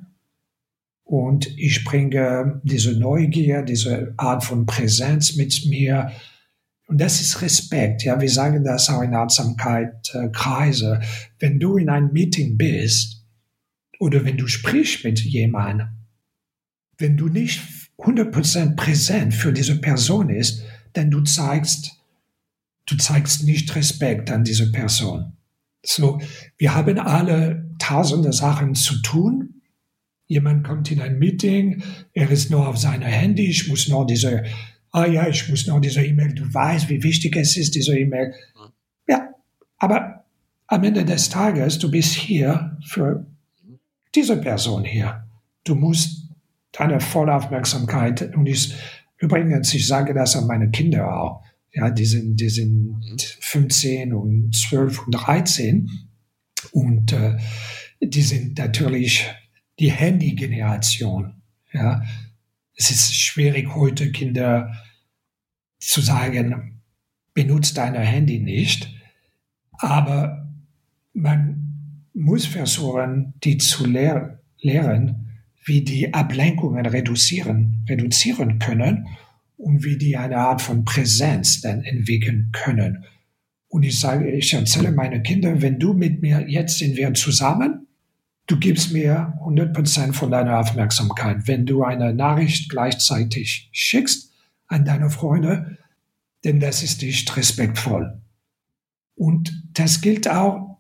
und ich bringe diese Neugier, diese Art von Präsenz mit mir und das ist Respekt. Ja, wir sagen das auch in Achtsamkeit äh, Kreise. Wenn du in einem Meeting bist oder wenn du sprichst mit jemandem, wenn du nicht 100% präsent für diese Person ist, dann du zeigst, du zeigst nicht Respekt an diese Person. So, wir haben alle tausende Sachen zu tun. Jemand kommt in ein Meeting, er ist nur auf seiner Handy, ich muss nur diese ah ja, ich muss noch diese E-Mail, du weißt, wie wichtig es ist, diese E-Mail. Ja, aber am Ende des Tages, du bist hier für diese Person hier. Du musst deine volle Aufmerksamkeit, und ich, übrigens, ich sage das an meine Kinder auch, ja, die sind, die sind 15 und 12 und 13 und äh, die sind natürlich die Handy-Generation, ja. Es ist schwierig heute Kinder zu sagen, benutzt dein Handy nicht, aber man muss versuchen, die zu lehr lehren, wie die Ablenkungen reduzieren, reduzieren können und wie die eine Art von Präsenz dann entwickeln können. Und ich sage, ich erzähle meine Kinder, wenn du mit mir, jetzt sind wir zusammen, du gibst mir 100% von deiner Aufmerksamkeit. Wenn du eine Nachricht gleichzeitig schickst, an deine Freunde, denn das ist nicht respektvoll. Und das gilt auch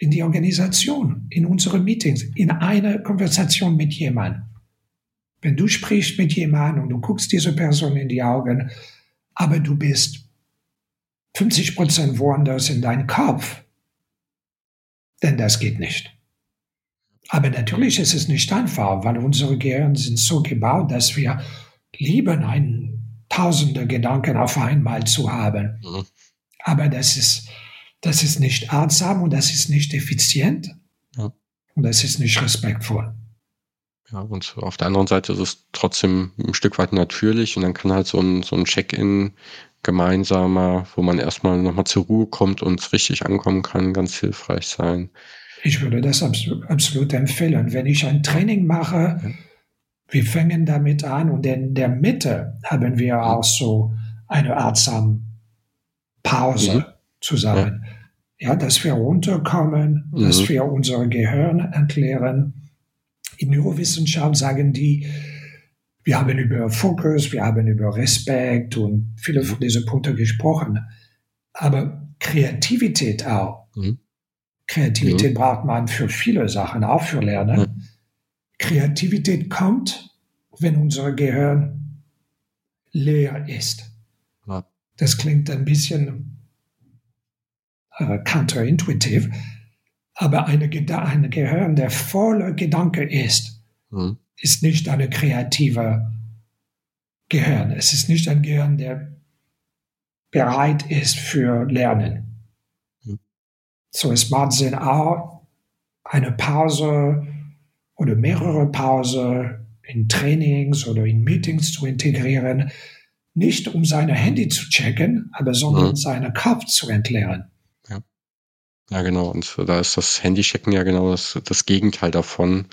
in die Organisation, in unsere Meetings, in eine Konversation mit jemandem. Wenn du sprichst mit jemandem und du guckst diese Person in die Augen, aber du bist 50 Prozent woanders in deinem Kopf, denn das geht nicht. Aber natürlich ist es nicht einfach, weil unsere Gehirn sind so gebaut, dass wir lieben, einen tausende Gedanken auf einmal zu haben. Mhm. Aber das ist, das ist nicht artsam und das ist nicht effizient. Ja. Und das ist nicht respektvoll. Ja, und auf der anderen Seite ist es trotzdem ein Stück weit natürlich und dann kann halt so ein, so ein Check-in gemeinsamer, wo man erstmal nochmal zur Ruhe kommt und richtig ankommen kann, ganz hilfreich sein. Ich würde das absolut, absolut empfehlen. Wenn ich ein Training mache, Wir fangen damit an und in der Mitte haben wir mhm. auch so eine Art Pause mhm. zusammen. Ja. ja. dass wir runterkommen, mhm. dass wir unser Gehirn erklären. In Neurowissenschaft sagen die, wir haben über Fokus, wir haben über Respekt und viele von diesen Punkten gesprochen. Aber Kreativität auch. Mhm. Kreativität mhm. braucht man für viele Sachen, auch für Lernen. Kreativität kommt, wenn unser Gehirn leer ist. Ja. Das klingt ein bisschen äh, counterintuitiv, aber eine, ein Gehirn, der voller Gedanke ist, mhm. ist nicht eine kreative Gehirn. Es ist nicht ein Gehirn, der bereit ist für Lernen. Mhm. So, es macht Sinn, auch eine Pause oder mehrere Pause in Trainings oder in Meetings zu integrieren, nicht um seine Handy zu checken, aber sondern mhm. seinen Kopf zu entleeren. Ja, genau. Und da ist das Handychecken ja genau das, das Gegenteil davon.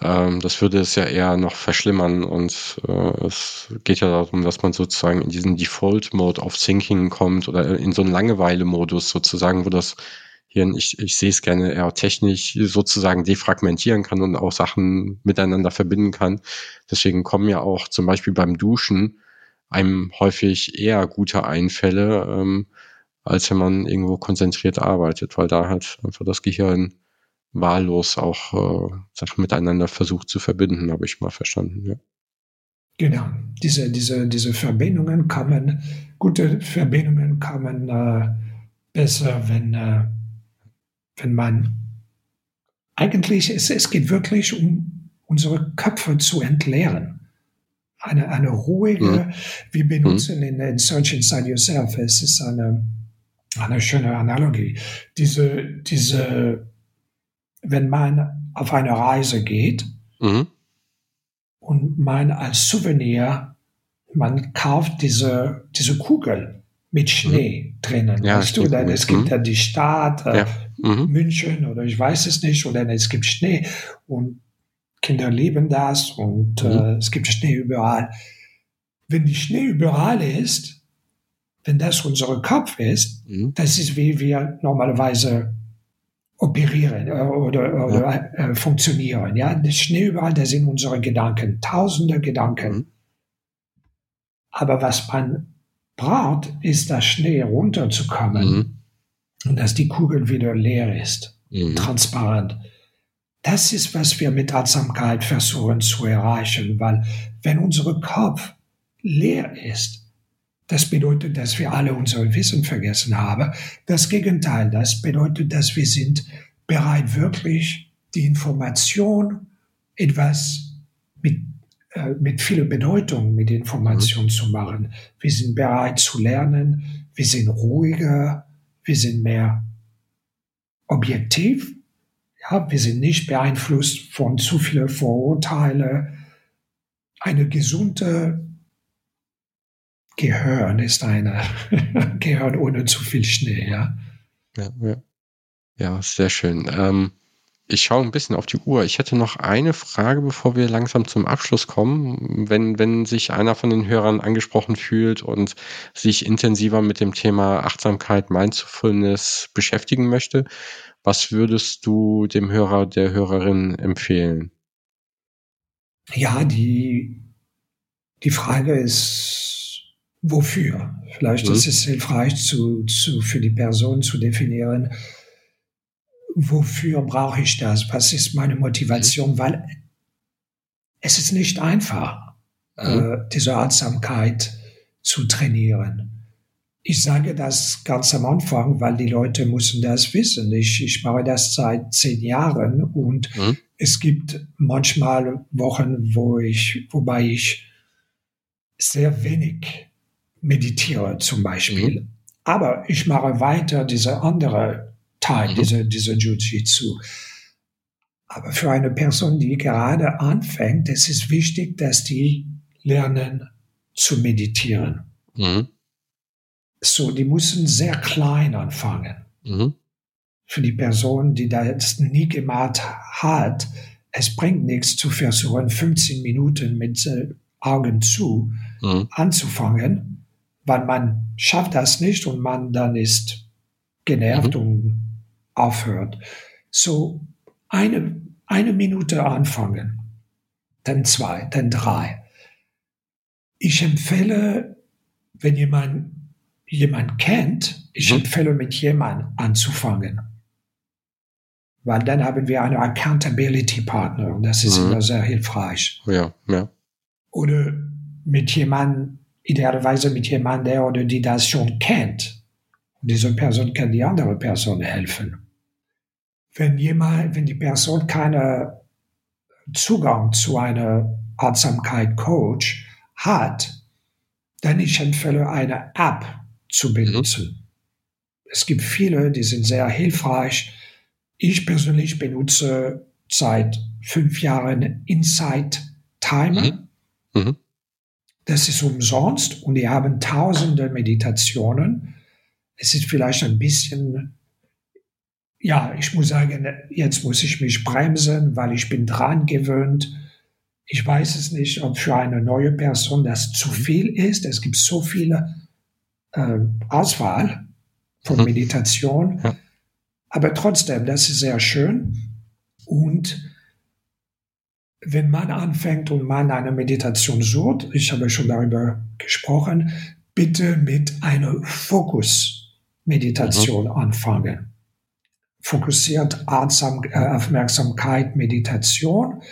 Ähm, das würde es ja eher noch verschlimmern. Und äh, es geht ja darum, dass man sozusagen in diesen Default-Mode auf Thinking kommt oder in so einen Langeweile-Modus sozusagen, wo das Hirn, ich, ich sehe es gerne eher technisch sozusagen defragmentieren kann und auch Sachen miteinander verbinden kann. Deswegen kommen ja auch zum Beispiel beim Duschen einem häufig eher gute Einfälle, ähm, als wenn man irgendwo konzentriert arbeitet, weil da halt einfach das Gehirn wahllos auch äh, Sachen miteinander versucht zu verbinden, habe ich mal verstanden. Ja. Genau, diese, diese, diese Verbindungen kommen, gute Verbindungen kommen äh, besser, wenn, äh, wenn man eigentlich, es, es geht wirklich um unsere Köpfe zu entleeren. Eine, eine ruhige, mhm. wir benutzen mhm. in, in Search Inside Yourself, es ist eine, eine schöne Analogie. Diese, diese, wenn man auf eine Reise geht mhm. und man als Souvenir, man kauft diese, diese Kugel mit mhm. Schnee mhm. drinnen. Ja, weißt du, dann, es gibt mhm. ja die Stadt, äh, ja. Mhm. München oder ich weiß es nicht, oder es gibt Schnee und Kinder lieben das und mhm. äh, es gibt Schnee überall. Wenn die Schnee überall ist, wenn das unser Kopf ist, mhm. das ist wie wir normalerweise operieren äh, oder, oder ja. äh, funktionieren. Ja, das Schnee überall, das sind unsere Gedanken, tausende Gedanken. Mhm. Aber was man braucht, ist, das Schnee runterzukommen mhm. Dass die Kugel wieder leer ist, mhm. transparent. Das ist, was wir mit Achtsamkeit versuchen zu erreichen, weil wenn unser Kopf leer ist, das bedeutet, dass wir alle unser Wissen vergessen haben. Das Gegenteil, das bedeutet, dass wir sind bereit, wirklich die Information etwas mit, äh, mit viel Bedeutung mit Information mhm. zu machen. Wir sind bereit zu lernen, wir sind ruhiger, wir sind mehr objektiv, ja, wir sind nicht beeinflusst von zu vielen Vorurteile. Eine gesunde Gehirn ist eine Gehirn ohne zu viel Schnee, ja. Ja, ja. ja sehr schön. Ähm, ich schaue ein bisschen auf die Uhr. Ich hätte noch eine Frage, bevor wir langsam zum Abschluss kommen. Wenn, wenn sich einer von den Hörern angesprochen fühlt und sich intensiver mit dem Thema Achtsamkeit, Mindfulness beschäftigen möchte, was würdest du dem Hörer, der Hörerin empfehlen? Ja, die, die Frage ist wofür. Vielleicht mhm. ist es hilfreich zu, zu, für die Person zu definieren, wofür brauche ich das? Was ist meine Motivation? Mhm. Weil es ist nicht einfach, mhm. äh, diese Achtsamkeit zu trainieren. Ich sage das ganz am Anfang, weil die Leute müssen das wissen. Ich, ich mache das seit zehn Jahren und mhm. es gibt manchmal Wochen, wo ich, wobei ich sehr wenig meditiere zum Beispiel. Mhm. Aber ich mache weiter diese andere Teil, mhm. diese, diese Jiu-Jitsu. Aber für eine Person, die gerade anfängt, es ist wichtig, dass die lernen zu meditieren. Mhm. So, die müssen sehr klein anfangen. Mhm. Für die Person, die das nie gemacht hat, es bringt nichts zu versuchen, 15 Minuten mit äh, Augen zu mhm. anzufangen, weil man schafft das nicht und man dann ist genervt mhm. und aufhört. So eine, eine Minute anfangen, dann zwei, dann drei. Ich empfehle, wenn jemand jemand kennt, ich mhm. empfehle mit jemandem anzufangen. Weil dann haben wir einen Accountability Partner und das ist mhm. immer sehr hilfreich. Ja, ja. Oder mit jemandem, idealerweise mit jemandem, der oder die das schon kennt. Und diese Person kann die andere Person helfen. Wenn jemand, wenn die Person keinen Zugang zu einer Achtsamkeit Coach hat, dann ich empfehle eine App zu benutzen. Mhm. Es gibt viele, die sind sehr hilfreich. Ich persönlich benutze seit fünf Jahren Insight Timer. Mhm. Mhm. Das ist umsonst und die haben tausende Meditationen. Es ist vielleicht ein bisschen, ja, ich muss sagen, jetzt muss ich mich bremsen, weil ich bin dran gewöhnt. Ich weiß es nicht, ob für eine neue Person das zu mhm. viel ist. Es gibt so viele äh, Auswahl von mhm. Meditation. Ja. Aber trotzdem, das ist sehr schön. Und wenn man anfängt und man eine Meditation sucht, ich habe schon darüber gesprochen, bitte mit einer Fokus-Meditation mhm. anfangen. Fokussiert Artsam, äh, Aufmerksamkeit, Meditation.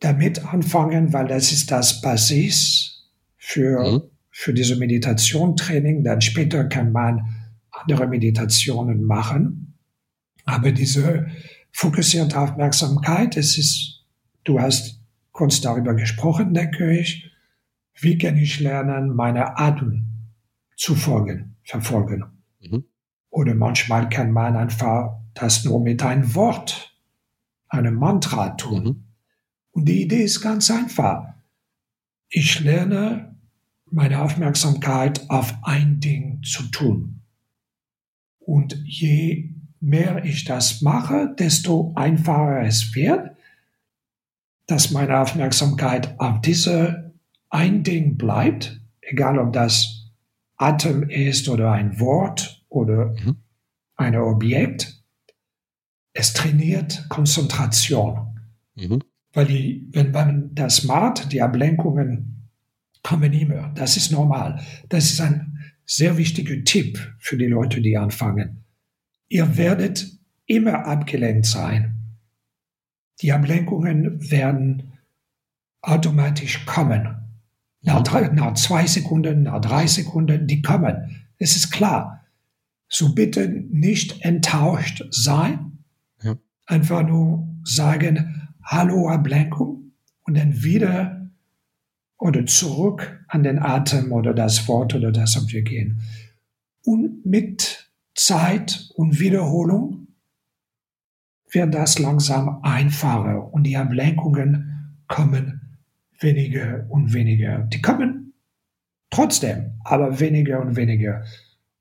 Damit anfangen, weil das ist das Basis für mhm für diese Meditation-Training. Dann später kann man andere Meditationen machen. Aber diese fokussierte Aufmerksamkeit, es ist, du hast kurz darüber gesprochen, denke ich. Wie kann ich lernen, meine Atem zu folgen, verfolgen? Mhm. Oder manchmal kann man einfach das nur mit einem Wort, einem Mantra tun. Mhm. Und die Idee ist ganz einfach. Ich lerne meine Aufmerksamkeit auf ein Ding zu tun. Und je mehr ich das mache, desto einfacher es wird, dass meine Aufmerksamkeit auf diese ein Ding bleibt, egal ob das Atem ist oder ein Wort oder mhm. ein Objekt. Es trainiert Konzentration. Mhm. Weil die, wenn man das macht, die Ablenkungen kommen immer. Das ist normal. Das ist ein sehr wichtiger Tipp für die Leute, die anfangen. Ihr werdet immer abgelenkt sein. Die Ablenkungen werden automatisch kommen. Nach, drei, nach zwei Sekunden, nach drei Sekunden, die kommen. Es ist klar. So bitte nicht enttäuscht sein. Ja. Einfach nur sagen, hallo Ablenkung und dann wieder oder zurück an den Atem oder das Wort oder das Objekt gehen. Und mit Zeit und Wiederholung wird das langsam einfacher und die Ablenkungen kommen weniger und weniger. Die kommen trotzdem, aber weniger und weniger.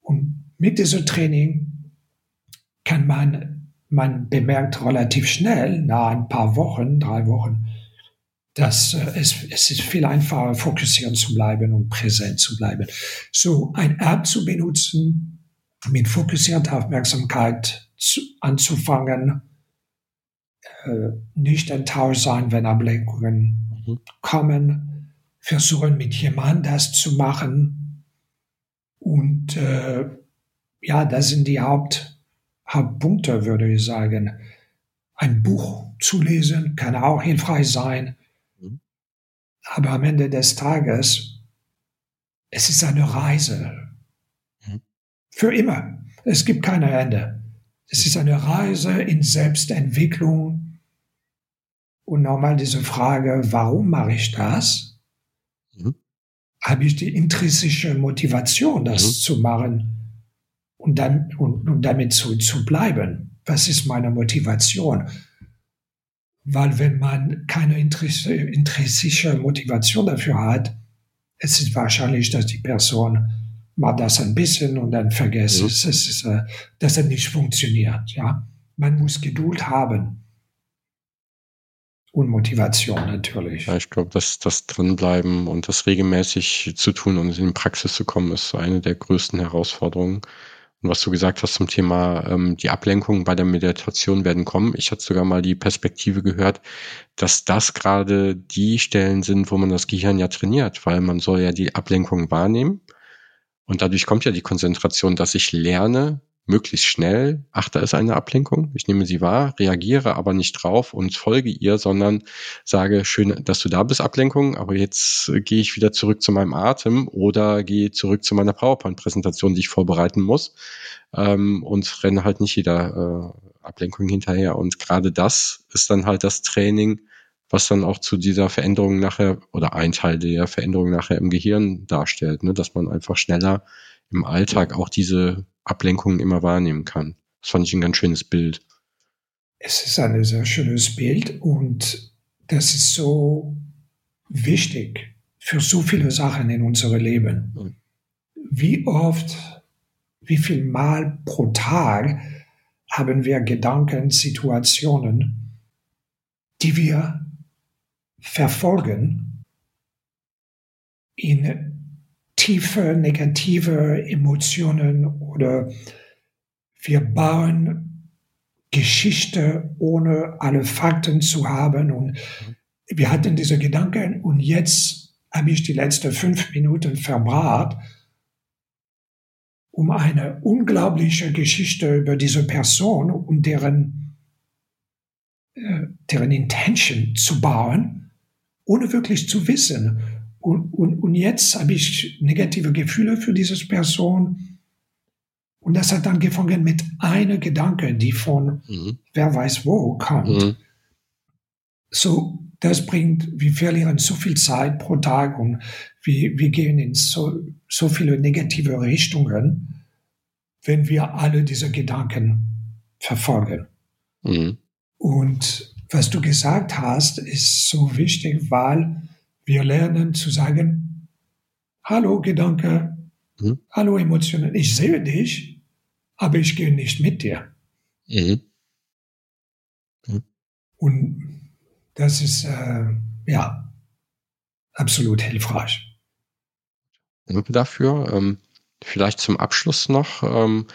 Und mit diesem Training kann man, man bemerkt relativ schnell, nach ein paar Wochen, drei Wochen, dass äh, es, es ist viel einfacher, fokussieren zu bleiben und präsent zu bleiben. So ein App zu benutzen, mit fokussierter Aufmerksamkeit zu, anzufangen, äh, nicht enttäuscht sein, wenn Ablenkungen mhm. kommen, versuchen mit jemandem das zu machen und äh, ja, das sind die Haupt, Hauptpunkte, würde ich sagen. Ein Buch zu lesen kann auch hilfreich sein aber am Ende des Tages, es ist eine Reise. Mhm. Für immer. Es gibt kein Ende. Es ist eine Reise in Selbstentwicklung. Und nochmal diese Frage, warum mache ich das? Mhm. Habe ich die intrinsische Motivation, das mhm. zu machen und, dann, und, und damit zu, zu bleiben? Was ist meine Motivation? Weil wenn man keine intrinsische Motivation dafür hat, es ist wahrscheinlich, dass die Person macht das ein bisschen und dann vergisst mhm. es, es ist, äh, dass es nicht funktioniert. Ja, man muss Geduld haben. und Motivation natürlich. Ja, ich glaube, dass das drinbleiben und das regelmäßig zu tun und in die Praxis zu kommen, ist eine der größten Herausforderungen. Und was du gesagt hast zum Thema, ähm, die Ablenkungen bei der Meditation werden kommen. Ich hatte sogar mal die Perspektive gehört, dass das gerade die Stellen sind, wo man das Gehirn ja trainiert, weil man soll ja die Ablenkung wahrnehmen. Und dadurch kommt ja die Konzentration, dass ich lerne, möglichst schnell, ach, da ist eine Ablenkung, ich nehme sie wahr, reagiere aber nicht drauf und folge ihr, sondern sage, schön, dass du da bist, Ablenkung, aber jetzt gehe ich wieder zurück zu meinem Atem oder gehe zurück zu meiner PowerPoint-Präsentation, die ich vorbereiten muss ähm, und renne halt nicht jeder äh, Ablenkung hinterher. Und gerade das ist dann halt das Training, was dann auch zu dieser Veränderung nachher oder ein Teil der Veränderung nachher im Gehirn darstellt, ne? dass man einfach schneller im Alltag auch diese Ablenkungen immer wahrnehmen kann. Das fand ich ein ganz schönes Bild. Es ist ein sehr schönes Bild und das ist so wichtig für so viele Sachen in unserem Leben. Wie oft, wie viel Mal pro Tag haben wir Gedanken, Situationen, die wir verfolgen in tiefe negative Emotionen oder wir bauen Geschichte ohne alle Fakten zu haben. Und wir hatten diese Gedanken und jetzt habe ich die letzten fünf Minuten verbracht, um eine unglaubliche Geschichte über diese Person und deren, äh, deren Intention zu bauen, ohne wirklich zu wissen, und, und, und jetzt habe ich negative Gefühle für diese Person. Und das hat dann gefangen mit einer Gedanke, die von mhm. wer weiß wo kommt. Mhm. So, das bringt, wir verlieren so viel Zeit pro Tag und wir, wir gehen in so, so viele negative Richtungen, wenn wir alle diese Gedanken verfolgen. Mhm. Und was du gesagt hast, ist so wichtig, weil wir lernen zu sagen, hallo Gedanke, mhm. hallo Emotionen, ich sehe dich, aber ich gehe nicht mit dir. Mhm. Mhm. Und das ist, äh, ja, absolut hilfreich. Danke dafür. Ähm, vielleicht zum Abschluss noch. Ähm,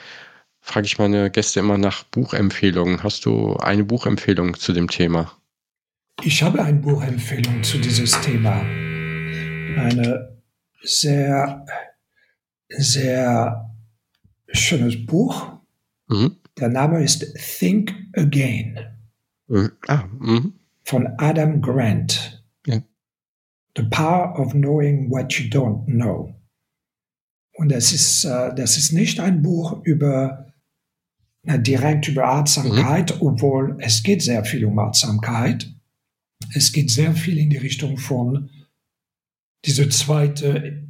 frage ich meine Gäste immer nach Buchempfehlungen. Hast du eine Buchempfehlung zu dem Thema? Ich habe eine Buchempfehlung zu dieses Thema. Eine sehr, sehr schönes Buch. Mhm. Der Name ist Think Again. Mhm. Ah, mhm. Von Adam Grant. Ja. The Power of Knowing What You Don't Know. Und das ist, äh, das ist nicht ein Buch über direkt über Achtsamkeit, mhm. obwohl es geht sehr viel um Achtsamkeit es geht sehr viel in die Richtung von diese zweite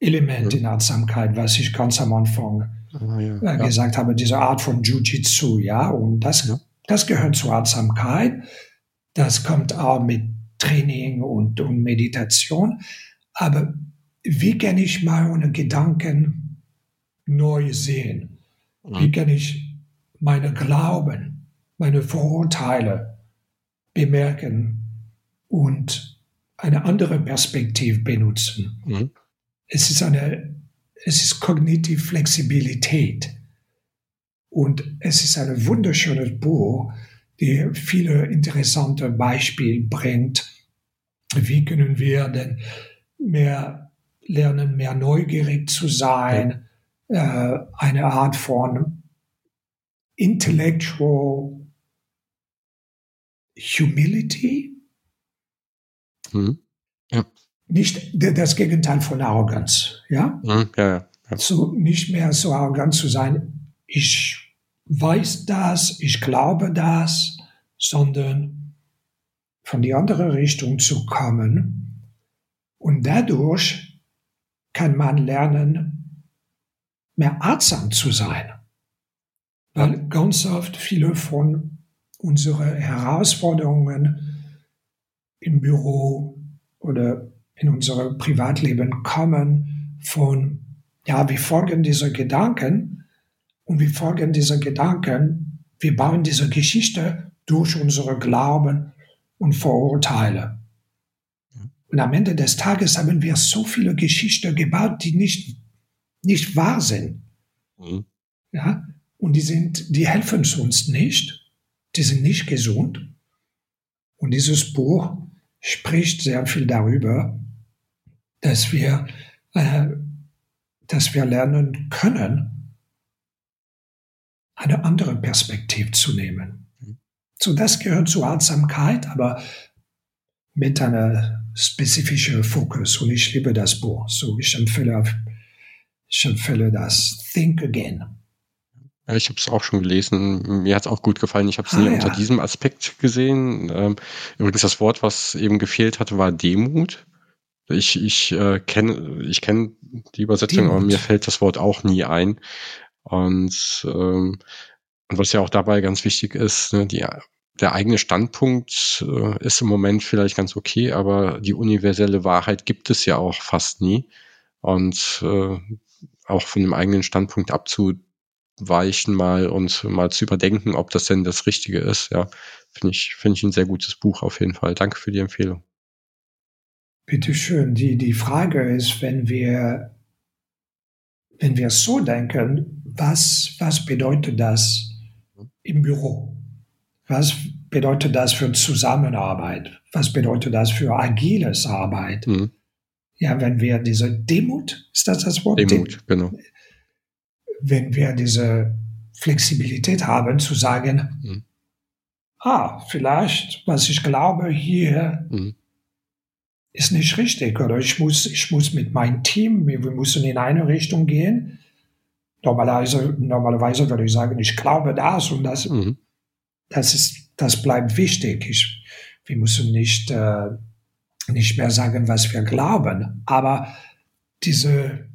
Element ja. in Achtsamkeit, was ich ganz am Anfang ah, ja, äh, ja. gesagt habe, diese Art von Jiu-Jitsu, ja, und das, das gehört zur Achtsamkeit. Das kommt auch mit Training und, und Meditation. Aber wie kann ich meine Gedanken neu sehen? Wie kann ich meine Glauben, meine Vorurteile bemerken und eine andere Perspektive benutzen. Mhm. Es ist eine, es ist kognitive Flexibilität. Und es ist ein wunderschönes Buch, die viele interessante Beispiele bringt. Wie können wir denn mehr lernen, mehr neugierig zu sein, äh, eine Art von intellectual Humility. Mhm. Ja. Nicht das Gegenteil von Arroganz, ja? Mhm. ja, ja, ja. So, nicht mehr so arrogant zu sein, ich weiß das, ich glaube das, sondern von die andere Richtung zu kommen. Und dadurch kann man lernen, mehr achtsam zu sein. Weil ganz oft viele von unsere Herausforderungen im Büro oder in unserem Privatleben kommen von, ja, wir folgen dieser Gedanken und wir folgen dieser Gedanken, wir bauen diese Geschichte durch unsere Glauben und Vorurteile. Und am Ende des Tages haben wir so viele Geschichten gebaut, die nicht, nicht wahr sind. Mhm. Ja? Und die sind, die helfen uns nicht. Die sind nicht gesund. Und dieses Buch spricht sehr viel darüber, dass wir, äh, dass wir lernen können, eine andere Perspektive zu nehmen. So, das gehört zur Achtsamkeit, aber mit einer spezifischen Fokus. Und ich liebe das Buch. So, ich empfehle, ich empfehle das Think Again. Ja, ich habe es auch schon gelesen. Mir hat es auch gut gefallen. Ich habe es ah, nie ja. unter diesem Aspekt gesehen. Ähm, übrigens, das Wort, was eben gefehlt hatte, war Demut. Ich, ich äh, kenne ich kenn die Übersetzung, Demut. aber mir fällt das Wort auch nie ein. Und, ähm, und was ja auch dabei ganz wichtig ist, ne, die, der eigene Standpunkt äh, ist im Moment vielleicht ganz okay, aber die universelle Wahrheit gibt es ja auch fast nie. Und äh, auch von dem eigenen Standpunkt abzu weichen mal und mal zu überdenken, ob das denn das Richtige ist. Ja, finde ich, finde ich ein sehr gutes Buch auf jeden Fall. Danke für die Empfehlung. Bitte schön. Die, die Frage ist, wenn wir, wenn wir so denken, was, was bedeutet das im Büro? Was bedeutet das für Zusammenarbeit? Was bedeutet das für agiles Arbeit? Mhm. Ja, wenn wir diese Demut, ist das das Wort? Demut, genau wenn wir diese Flexibilität haben, zu sagen, mhm. ah, vielleicht, was ich glaube hier, mhm. ist nicht richtig oder ich muss, ich muss mit meinem Team, wir müssen in eine Richtung gehen. Normalerweise, normalerweise würde ich sagen, ich glaube das und das, mhm. das ist, das bleibt wichtig. Ich, wir müssen nicht, äh, nicht mehr sagen, was wir glauben, aber diese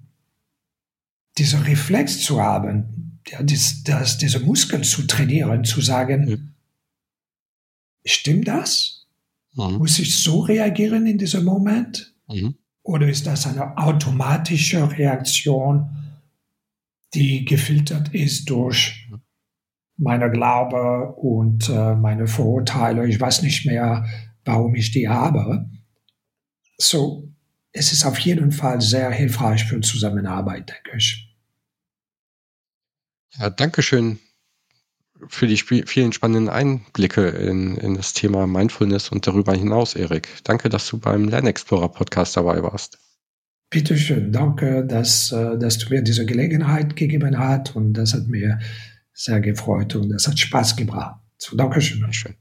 dieser Reflex zu haben, ja, das, das, diese Muskeln zu trainieren, zu sagen, mhm. stimmt das? Mhm. Muss ich so reagieren in diesem Moment? Mhm. Oder ist das eine automatische Reaktion, die gefiltert ist durch meine Glaube und äh, meine Vorurteile? Ich weiß nicht mehr, warum ich die habe. So, es ist auf jeden Fall sehr hilfreich für Zusammenarbeit, denke ich. Ja, Dankeschön für die vielen spannenden Einblicke in, in das Thema Mindfulness und darüber hinaus, Erik. Danke, dass du beim Lernexplorer Podcast dabei warst. Bitteschön, danke, dass, äh, dass du mir diese Gelegenheit gegeben hast und das hat mir sehr gefreut und das hat Spaß gebracht. So, Dankeschön. Schön.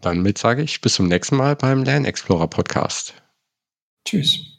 Damit sage ich bis zum nächsten Mal beim Lernexplorer Podcast. Tschüss.